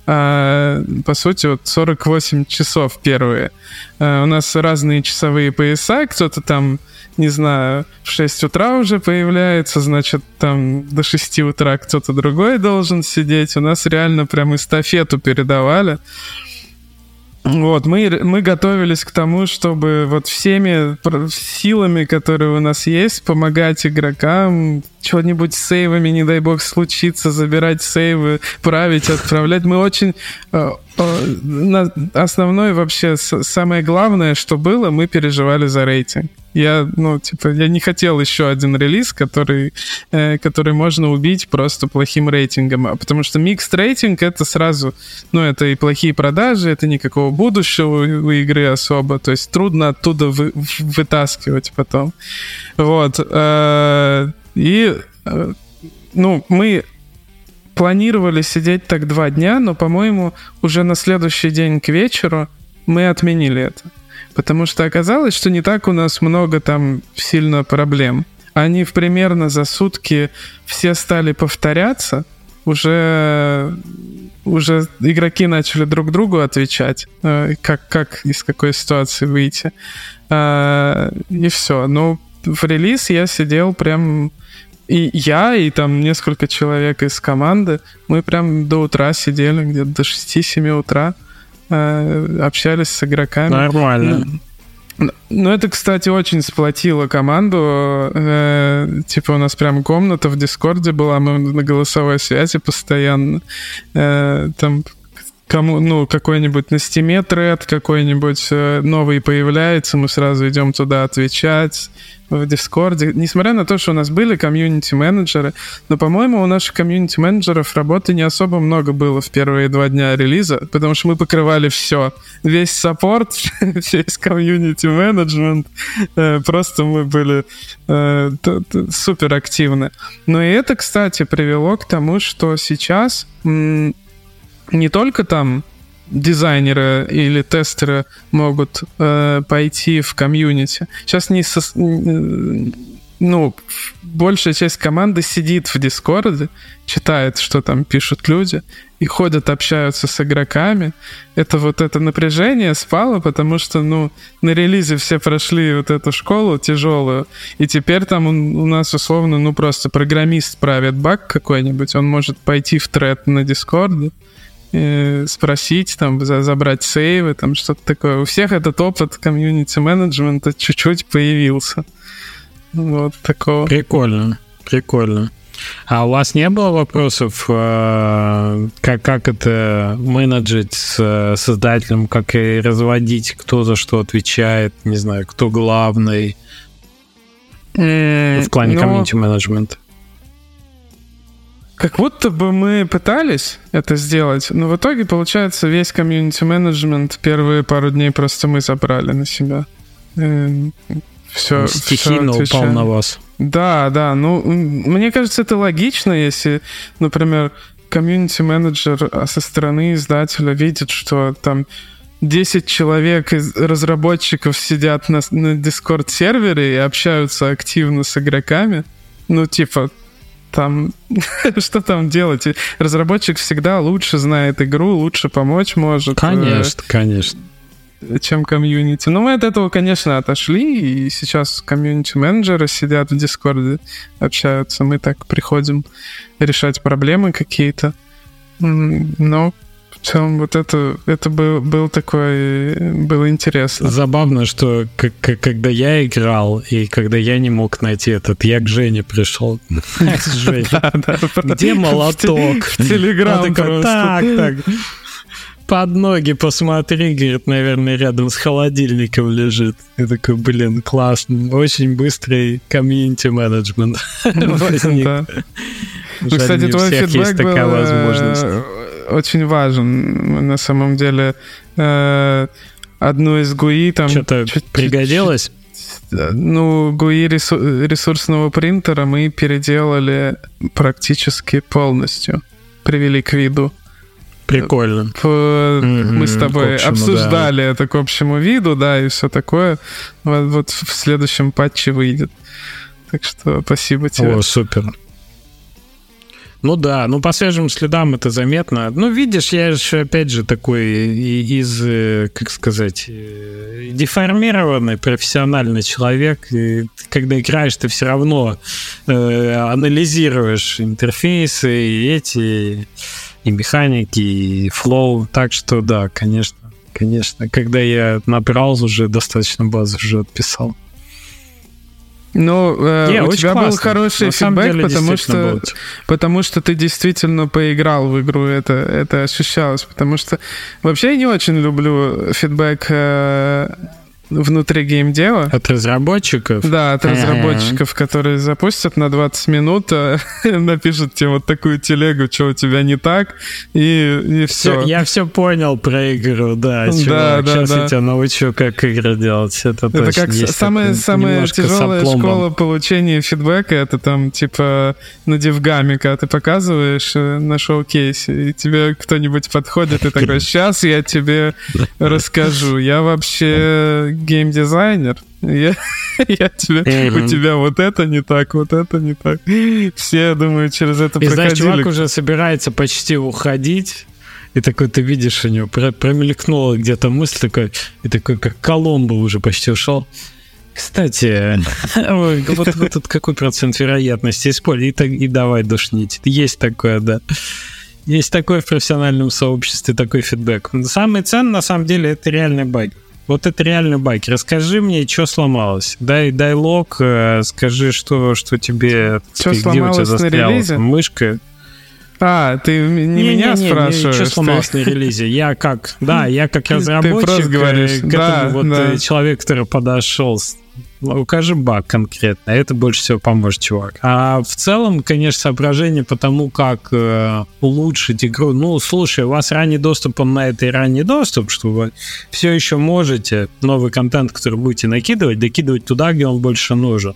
Э, по сути, вот 48 часов первые. Э, у нас разные часовые пояса. Кто-то там, не знаю, в 6 утра уже появляется, значит, там до 6 утра кто-то другой должен сидеть. У нас реально прям эстафету передавали. Вот, мы, мы готовились к тому, чтобы вот всеми силами, которые у нас есть, помогать игрокам, что-нибудь с сейвами, не дай бог, случится, забирать сейвы, править, отправлять. Мы очень... Э, э, основное вообще, самое главное, что было, мы переживали за рейтинг. Я, ну, типа, я не хотел еще один релиз, который, э, который можно убить просто плохим рейтингом. А потому что микс рейтинг это сразу, ну, это и плохие продажи, это никакого будущего у, игры особо. То есть трудно оттуда вы, вытаскивать потом. Вот. Э, и, э, ну, мы планировали сидеть так два дня, но, по-моему, уже на следующий день к вечеру мы отменили это. Потому что оказалось, что не так у нас много там сильно проблем. Они примерно за сутки все стали повторяться, уже уже игроки начали друг другу отвечать, э, как, как из какой ситуации выйти. А, и все. Но в релиз я сидел прям... И я, и там несколько человек из команды, мы прям до утра сидели, где-то до 6-7 утра. Э, общались с игроками. Нормально. Ну, это, кстати, очень сплотило команду. Э, типа, у нас прям комната в Дискорде была, мы на голосовой связи постоянно. Э, там кому, ну, какой-нибудь на стиме тред какой-нибудь э, новый появляется, мы сразу идем туда отвечать в Дискорде. Несмотря на то, что у нас были комьюнити-менеджеры, но, по-моему, у наших комьюнити-менеджеров работы не особо много было в первые два дня релиза, потому что мы покрывали все. Весь саппорт, <laughs> весь комьюнити-менеджмент. Э, просто мы были э, супер активны. Но и это, кстати, привело к тому, что сейчас не только там дизайнеры или тестеры могут э, пойти в комьюнити. Сейчас не, со, ну, большая часть команды сидит в Дискорде, читает, что там пишут люди, и ходят, общаются с игроками. Это вот это напряжение спало, потому что, ну, на релизе все прошли вот эту школу тяжелую, и теперь там у, у нас условно, ну, просто программист правит баг какой-нибудь, он может пойти в тред на Дискорде, спросить, там, забрать сейвы, там, что-то такое. У всех этот опыт комьюнити-менеджмента чуть-чуть появился. Вот такого. Прикольно, прикольно. А у вас не было вопросов, э, как, как это менеджить с создателем, как и разводить, кто за что отвечает, не знаю, кто главный в плане Но... комьюнити менеджмента? Как будто бы мы пытались это сделать, но в итоге, получается, весь комьюнити-менеджмент первые пару дней просто мы забрали на себя. Все, Стихийно все упал на вас. Да, да. Ну, мне кажется, это логично, если, например, комьюнити-менеджер со стороны издателя видит, что там 10 человек из разработчиков сидят на, на Discord-сервере и общаются активно с игроками. Ну, типа, там <laughs> что там делать? Разработчик всегда лучше знает игру, лучше помочь может. Э, конечно, конечно. Чем комьюнити. Но мы от этого, конечно, отошли, и сейчас комьюнити-менеджеры сидят в Дискорде, общаются. Мы так приходим решать проблемы какие-то. Но в целом вот это, это был, был такой, было интересно. Забавно, что как, когда я играл, и когда я не мог найти этот, я к Жене пришел. <laughs> Где молоток? В Телеграм Так, так под ноги посмотри, говорит, наверное, рядом с холодильником лежит. Я такой, блин, классно. Очень быстрый комьюнити-менеджмент <laughs> Ну, кстати, твой фидбэк был э, очень важен. На самом деле, э, одну из GUI там... Что-то пригодилось? Ну, GUI ресурсного принтера мы переделали практически полностью. Привели к виду. Прикольно. Мы с тобой общему, обсуждали да. это к общему виду, да, и все такое. Вот, вот в следующем патче выйдет. Так что спасибо тебе. О, супер. Ну да, ну по свежим следам это заметно. Ну видишь, я же опять же такой из, э, как сказать, э, деформированный профессиональный человек. И когда играешь, ты все равно э, анализируешь интерфейсы и эти и механики, и флоу. Так что да, конечно, конечно. Когда я набрал уже достаточно базы, уже отписал. Ну, э, Не, у тебя классно. был хороший На фидбэк, деле, потому что, потому что ты действительно поиграл в игру, это, это ощущалось. Потому что вообще я не очень люблю фидбэк э, внутри геймдева. От разработчиков? Да, от разработчиков, которые запустят на 20 минут, а, <laughs> напишут тебе вот такую телегу, что у тебя не так, и, и все. Я все понял про игру, да, чувак. Да, Сейчас да. я тебя научу, как игры делать. Это, это точно как есть самая, самая тяжелая школа получения фидбэка, это там типа на девгаме, когда ты показываешь э, на шоу-кейсе, и тебе кто-нибудь подходит и такой, сейчас я тебе <laughs> расскажу. Я вообще геймдизайнер, я, <laughs> я тебе, mm-hmm. у тебя вот это не так, вот это не так. Все, думаю, через это и, проходили. знаешь, чувак уже собирается почти уходить, и такой ты видишь у него, промелькнула где-то мысль такой, и такой, как Коломбо уже почти ушел. Кстати, <laughs> вот, вот <laughs> тут какой процент вероятности использовать и, и давай душнить. Есть такое, да. Есть такое в профессиональном сообществе, такой фидбэк. Самый ценный, на самом деле, это реальный байк. Вот это реально байк. Расскажи мне, что сломалось. Дай, дай лог, э, скажи, что, что тебе... Что сломалось у тебя застряла на релизе? Мышка. А, ты не, не меня не, спрашиваешь? Не, что сломалось на релизе? Я как, да, <laughs> я как разработчик, ты просто говоришь, к этому да, вот да. человек, который подошел укажи баг конкретно, это больше всего поможет, чувак. А в целом, конечно, соображение по тому, как э, улучшить игру. Ну, слушай, у вас ранний доступ, он на это и ранний доступ, что вы все еще можете новый контент, который будете накидывать, докидывать туда, где он больше нужен.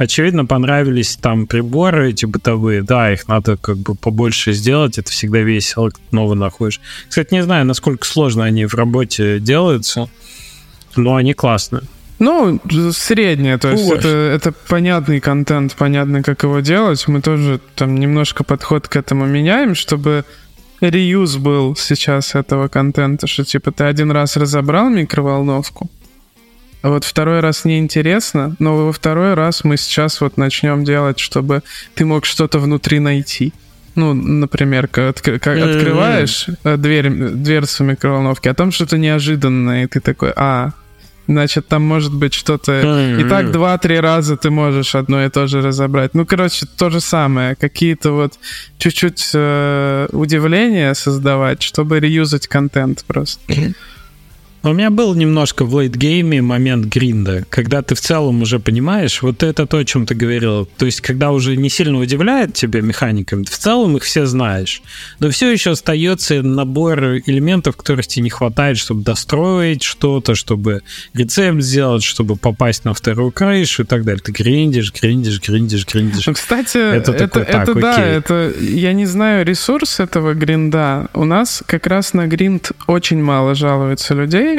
Очевидно, понравились там приборы эти бытовые, да, их надо как бы побольше сделать, это всегда весело, новый находишь. Кстати, не знаю, насколько сложно они в работе делаются, но они классные. Ну, среднее, то есть это, это понятный контент, понятно, как его делать. Мы тоже там немножко подход к этому меняем, чтобы реюз был сейчас этого контента, что типа ты один раз разобрал микроволновку, вот второй раз неинтересно, но во второй раз мы сейчас вот начнем делать, чтобы ты мог что-то внутри найти. Ну, например, как, как открываешь э, дверь, дверцу микроволновки, а там что-то неожиданное, и ты такой, а, Значит, там может быть что-то... И так два-три раза ты можешь одно и то же разобрать. Ну, короче, то же самое. Какие-то вот чуть-чуть э, удивления создавать, чтобы реюзать контент просто. <clears throat> У меня был немножко в лейтгейме момент гринда, когда ты в целом уже понимаешь, вот это то, о чем ты говорил. То есть, когда уже не сильно удивляет тебя механиками, в целом их все знаешь. Но все еще остается набор элементов, которых тебе не хватает, чтобы достроить что-то, чтобы рецепт сделать, чтобы попасть на вторую крышу и так далее. Ты гриндишь, гриндишь, гриндишь, гриндишь. Ну, кстати, это, это, такой, это так, да, окей. это, я не знаю ресурс этого гринда. У нас как раз на гринд очень мало жалуется людей,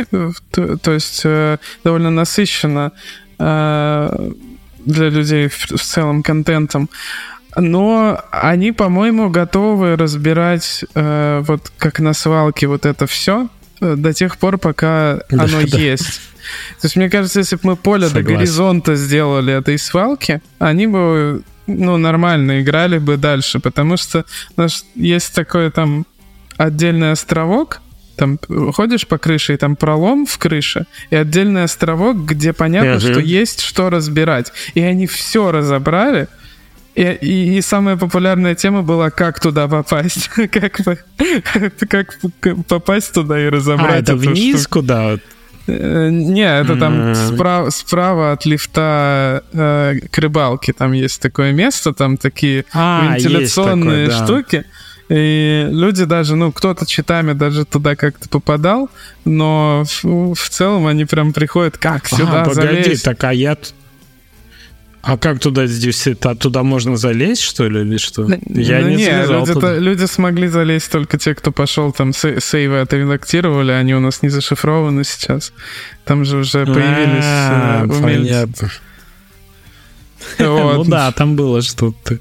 то, то есть э, довольно насыщенно э, для людей в, в целом контентом. Но они, по-моему, готовы разбирать э, вот как на свалке вот это все э, до тех пор, пока да, оно да. есть. То есть, мне кажется, если бы мы поле Согласен. до горизонта сделали этой свалки, они бы ну, нормально играли бы дальше, потому что у нас есть такой там отдельный островок, там ходишь по крыше, и там пролом в крыше, и отдельный островок, где понятно, что есть что разбирать. И они все разобрали, и, и, и самая популярная тема была, как туда попасть. <laughs> как, как попасть туда и разобрать. А, это вниз штуку. куда? Э, не, это там справа, справа от лифта э, к рыбалке. Там есть такое место, там такие а, вентиляционные такое, да. штуки. И люди даже, ну, кто-то читами даже туда как-то попадал, но в, в целом они прям приходят, как сюда ага, погоди, залезть? так а я... А как туда здесь это туда можно залезть, что ли, или что? Я ну, не нет, люди, туда. люди смогли залезть только те, кто пошел там сейвы отредактировали, они у нас не зашифрованы сейчас. Там же уже появились а, умельцы. Понятно. Ну да, там было что-то.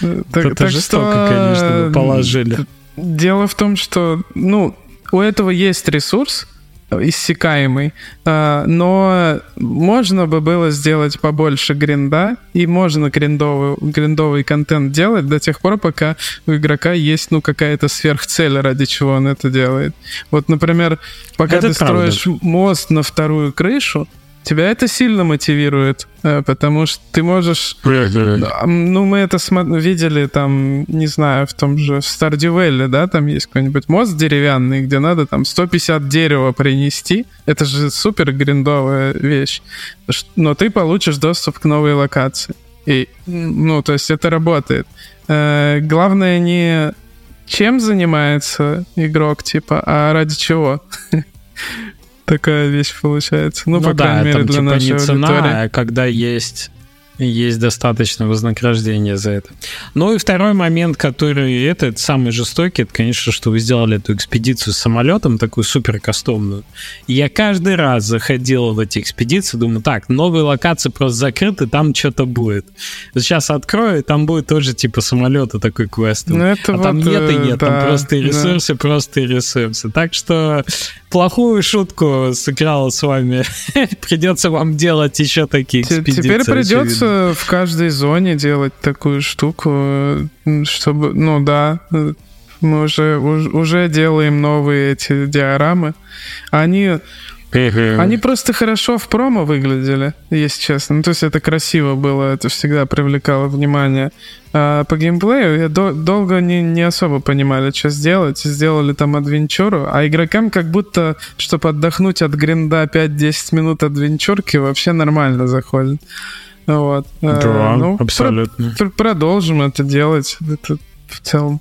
Так, Это так жестоко, что... конечно, положили. Дело в том, что, ну, у этого есть ресурс, иссякаемый, а, но можно бы было сделать побольше гринда, и можно гриндовый, гриндовый контент делать до тех пор, пока у игрока есть, ну, какая-то сверхцель, ради чего он это делает. Вот, например, пока это ты правда. строишь мост на вторую крышу, тебя это сильно мотивирует, э, потому что ты можешь... Ну, мы это видели там, не знаю, в том же Стардювелле, да, там есть какой-нибудь мост деревянный, где надо там 150 дерева принести. Это же супер гриндовая вещь. Но ты получишь доступ к новой локации. И, ну, то есть это работает. Э, главное не чем занимается игрок, типа, а ради чего. <laughs> такая вещь получается. Ну, ну по да, крайней мере, там, для типа нашей не цена, аудитории. а когда есть есть достаточно вознаграждения за это. Ну и второй момент, который это, это самый жестокий, это, конечно, что вы сделали эту экспедицию с самолетом, такую супер кастомную. И я каждый раз заходил в эти экспедиции, думаю, так, новые локации просто закрыты, там что-то будет. Сейчас открою, там будет тоже типа самолета такой квест. Ну, это а вот, там нет и нет, да, там просто ресурсы, да. просто ресурсы. Так что плохую шутку сыграл с вами. <laughs> Придется вам делать еще такие экспедиции. Теперь придется придется в каждой зоне делать такую штуку, чтобы, ну да, мы уже, уже делаем новые эти диорамы. Они они просто хорошо в промо выглядели, если честно. Ну, то есть это красиво было, это всегда привлекало внимание. А по геймплею я до- долго не, не особо понимали, что сделать. Сделали там адвенчуру, а игрокам как будто, чтобы отдохнуть от гринда 5-10 минут адвенчурки, вообще нормально заходит. Вот. Э, да, ну, абсолютно. Про- продолжим это делать. Это в целом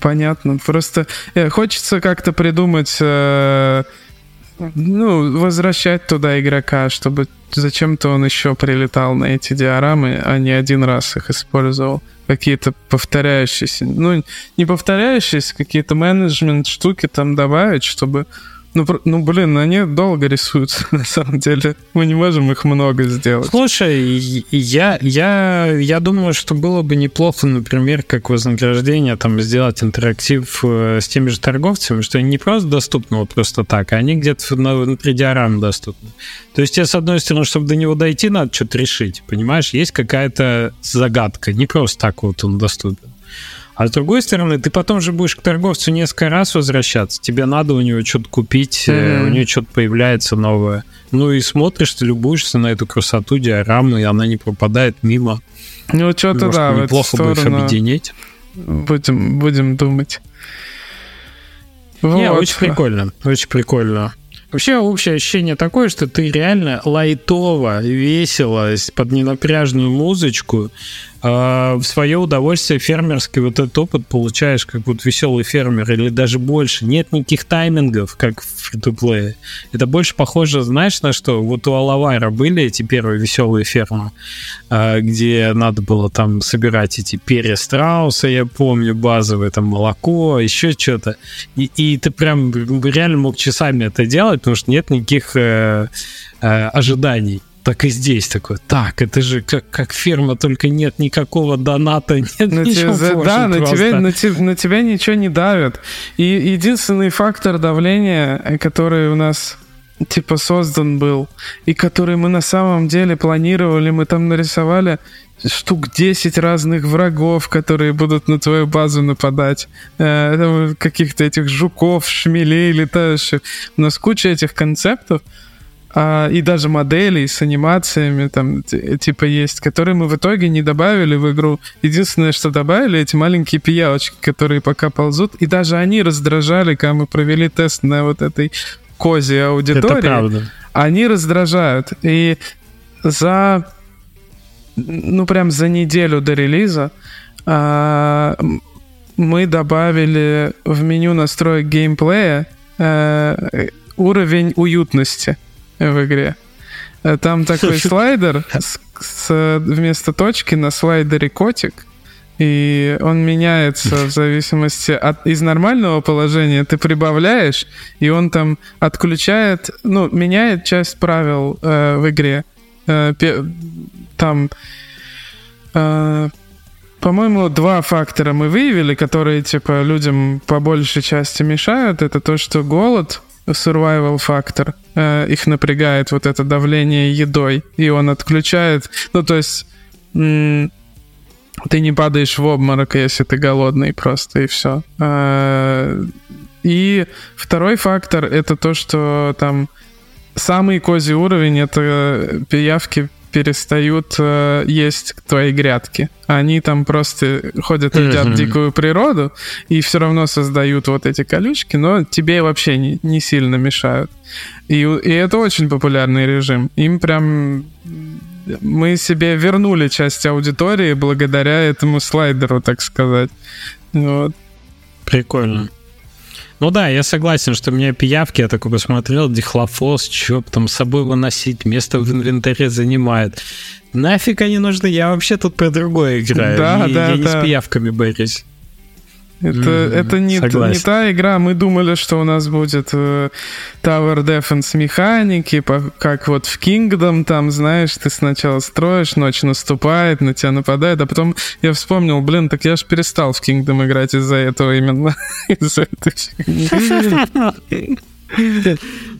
понятно. Просто э, хочется как-то придумать, э, ну, возвращать туда игрока, чтобы зачем-то он еще прилетал на эти диорамы, а не один раз их использовал. Какие-то повторяющиеся, ну, не повторяющиеся, какие-то менеджмент штуки там добавить, чтобы Ну, ну, блин, они долго рисуются, <laughs> на самом деле. Мы не можем их много сделать. Слушай, я, я, я думаю, что было бы неплохо, например, как вознаграждение, там, сделать интерактив э, с теми же торговцами, что они не просто доступны вот просто так, а они где-то внутри диорам доступны. То есть тебе, с одной стороны, чтобы до него дойти, надо что-то решить, понимаешь? Есть какая-то загадка, не просто так вот он доступен. А с другой стороны, ты потом же будешь к торговцу несколько раз возвращаться. Тебе надо у него что-то купить, mm-hmm. у него что-то появляется новое. Ну и смотришь, ты любуешься на эту красоту диорамы, и она не пропадает мимо. Ну, что-то да, неплохо бы их объединить. Будем, будем думать. Не, вот. очень прикольно, очень прикольно. Вообще общее ощущение такое, что ты реально лайтово, весело, под ненапряжную музычку а, в свое удовольствие фермерский вот этот опыт получаешь как вот веселый фермер или даже больше. Нет никаких таймингов, как в фри Это больше похоже, знаешь, на что? Вот у Алавайра были эти первые веселые фермы, а, где надо было там собирать эти перья страуса, я помню, базовое там молоко, еще что-то. И, и ты прям реально мог часами это делать, потому что нет никаких э, э, ожиданий так и здесь такой, так, это же как, как фирма, только нет никакого доната, <laughs> нет на ничего тебя, Да, на тебя, на, тебя, на тебя ничего не давят. И единственный фактор давления, э, который у нас типа создан был, и который мы на самом деле планировали, мы там нарисовали штук 10 разных врагов, которые будут на твою базу нападать. Э, каких-то этих жуков, шмелей летающих. У нас куча этих концептов, а, и даже моделей с анимациями там типа есть, которые мы в итоге не добавили в игру. Единственное, что добавили, эти маленькие пиявочки, которые пока ползут, и даже они раздражали, когда мы провели тест на вот этой козе аудитории. Это правда. Они раздражают. И за ну прям за неделю до релиза а, мы добавили в меню настроек геймплея а, уровень уютности в игре. Э, там такой <laughs> слайдер с, с, вместо точки на слайдере котик. И он меняется в зависимости от из нормального положения ты прибавляешь, и он там отключает, ну, меняет часть правил э, в игре. Э, пе, там, э, по-моему, два фактора мы выявили, которые типа людям по большей части мешают. Это то, что голод survival фактор. Э, их напрягает вот это давление едой, и он отключает. Ну, то есть ты не падаешь в обморок, если ты голодный просто, и все. Э, и второй фактор — это то, что там самый козий уровень — это пиявки перестают э, есть твои грядки. Они там просто ходят, едят дикую природу и все равно создают вот эти колючки, но тебе вообще не, не сильно мешают. И, и это очень популярный режим. Им прям мы себе вернули часть аудитории благодаря этому слайдеру, так сказать. Вот. Прикольно. Ну да, я согласен, что мне пиявки, я такой посмотрел, дихлофос, что там с собой выносить, место в инвентаре занимает. Нафиг они нужны, я вообще тут про другое играю. Да, и, да, я да. не с пиявками борюсь. Это, mm, это не, не та игра. Мы думали, что у нас будет э, Tower Defense механики, по, как вот в Kingdom, там, знаешь, ты сначала строишь, ночь наступает, на тебя нападает, а потом я вспомнил, блин, так я ж перестал в Kingdom играть из-за этого именно. <laughs> из-за этой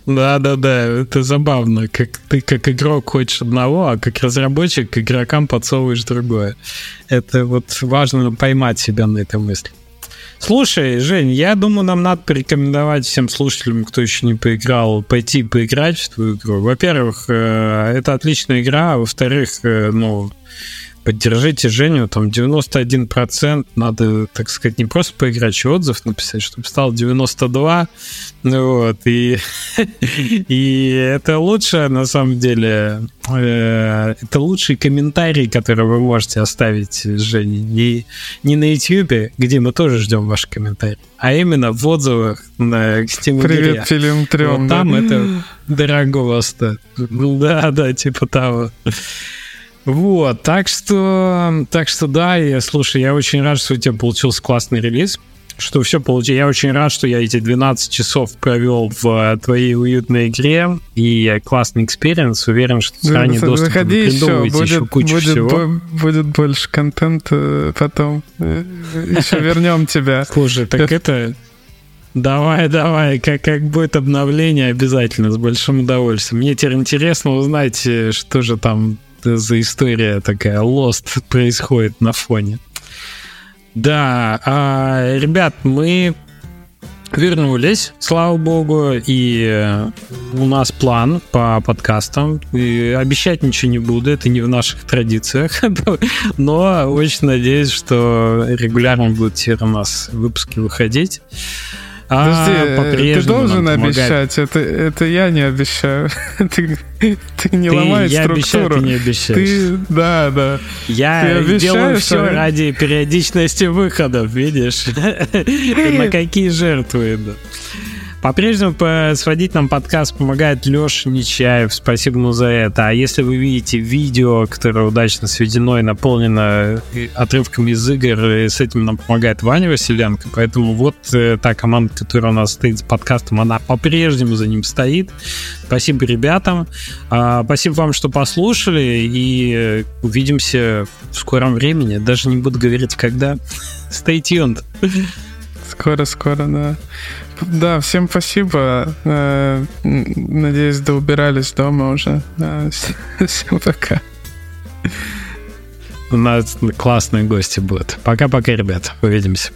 Да, да, да, это забавно. Как ты как игрок хочешь одного, а как разработчик к игрокам подсовываешь другое. Это вот важно поймать себя на этой мысли. Слушай, Жень, я думаю, нам надо порекомендовать всем слушателям, кто еще не поиграл, пойти поиграть в твою игру. Во-первых, э, это отличная игра, а во-вторых, э, ну, поддержите Женю, там 91%, надо, так сказать, не просто поиграть, еще отзыв написать, чтобы стал 92, ну вот, и, <laughs> и это лучше, на самом деле, э, это лучший комментарий, который вы можете оставить Жене, не, не на YouTube, где мы тоже ждем ваши комментарии, а именно в отзывах на Steam Привет, Трем. Вот там это дорого стоит. Да, да, типа того. Вот, так что, так что да, я, слушай, я очень рад, что у тебя получился классный релиз. что все получилось. Я очень рад, что я эти 12 часов провел в э, твоей уютной игре, и классный experience. Уверен, что в ранний доступ Заходи еще, будет, еще кучу будет, всего. будет больше контента потом. Еще <laughs> вернем тебя. Слушай, так это... Давай, давай, как, как будет обновление, обязательно, с большим удовольствием. Мне теперь интересно узнать, э, что же там за история такая Lost происходит на фоне. Да, а, ребят, мы вернулись, слава богу, и у нас план по подкастам. И обещать ничего не буду, это не в наших традициях, <laughs> но очень надеюсь, что регулярно будут теперь у нас выпуски выходить. Подожди, а, ты должен обещать, это, это я не обещаю. <laughs> ты, ты не ты, ломай я структуру. Обещаю, ты не обещаешь. Ты, да, да. Я делаю все а... ради периодичности выходов, видишь? <laughs> На какие жертвы идут. По-прежнему сводить нам подкаст помогает Леша Нечаев. Спасибо ему за это. А если вы видите видео, которое удачно сведено и наполнено отрывками из игр, с этим нам помогает Ваня Василенко. Поэтому вот э, та команда, которая у нас стоит с подкастом, она по-прежнему за ним стоит. Спасибо ребятам. А, спасибо вам, что послушали. И э, увидимся в скором времени. Даже не буду говорить, когда. Stay tuned. Скоро-скоро, да. Да, всем спасибо. Э, надеюсь, доубирались дома уже. <laughs> Всем пока. У нас классные гости будут. Пока-пока, ребят. Увидимся.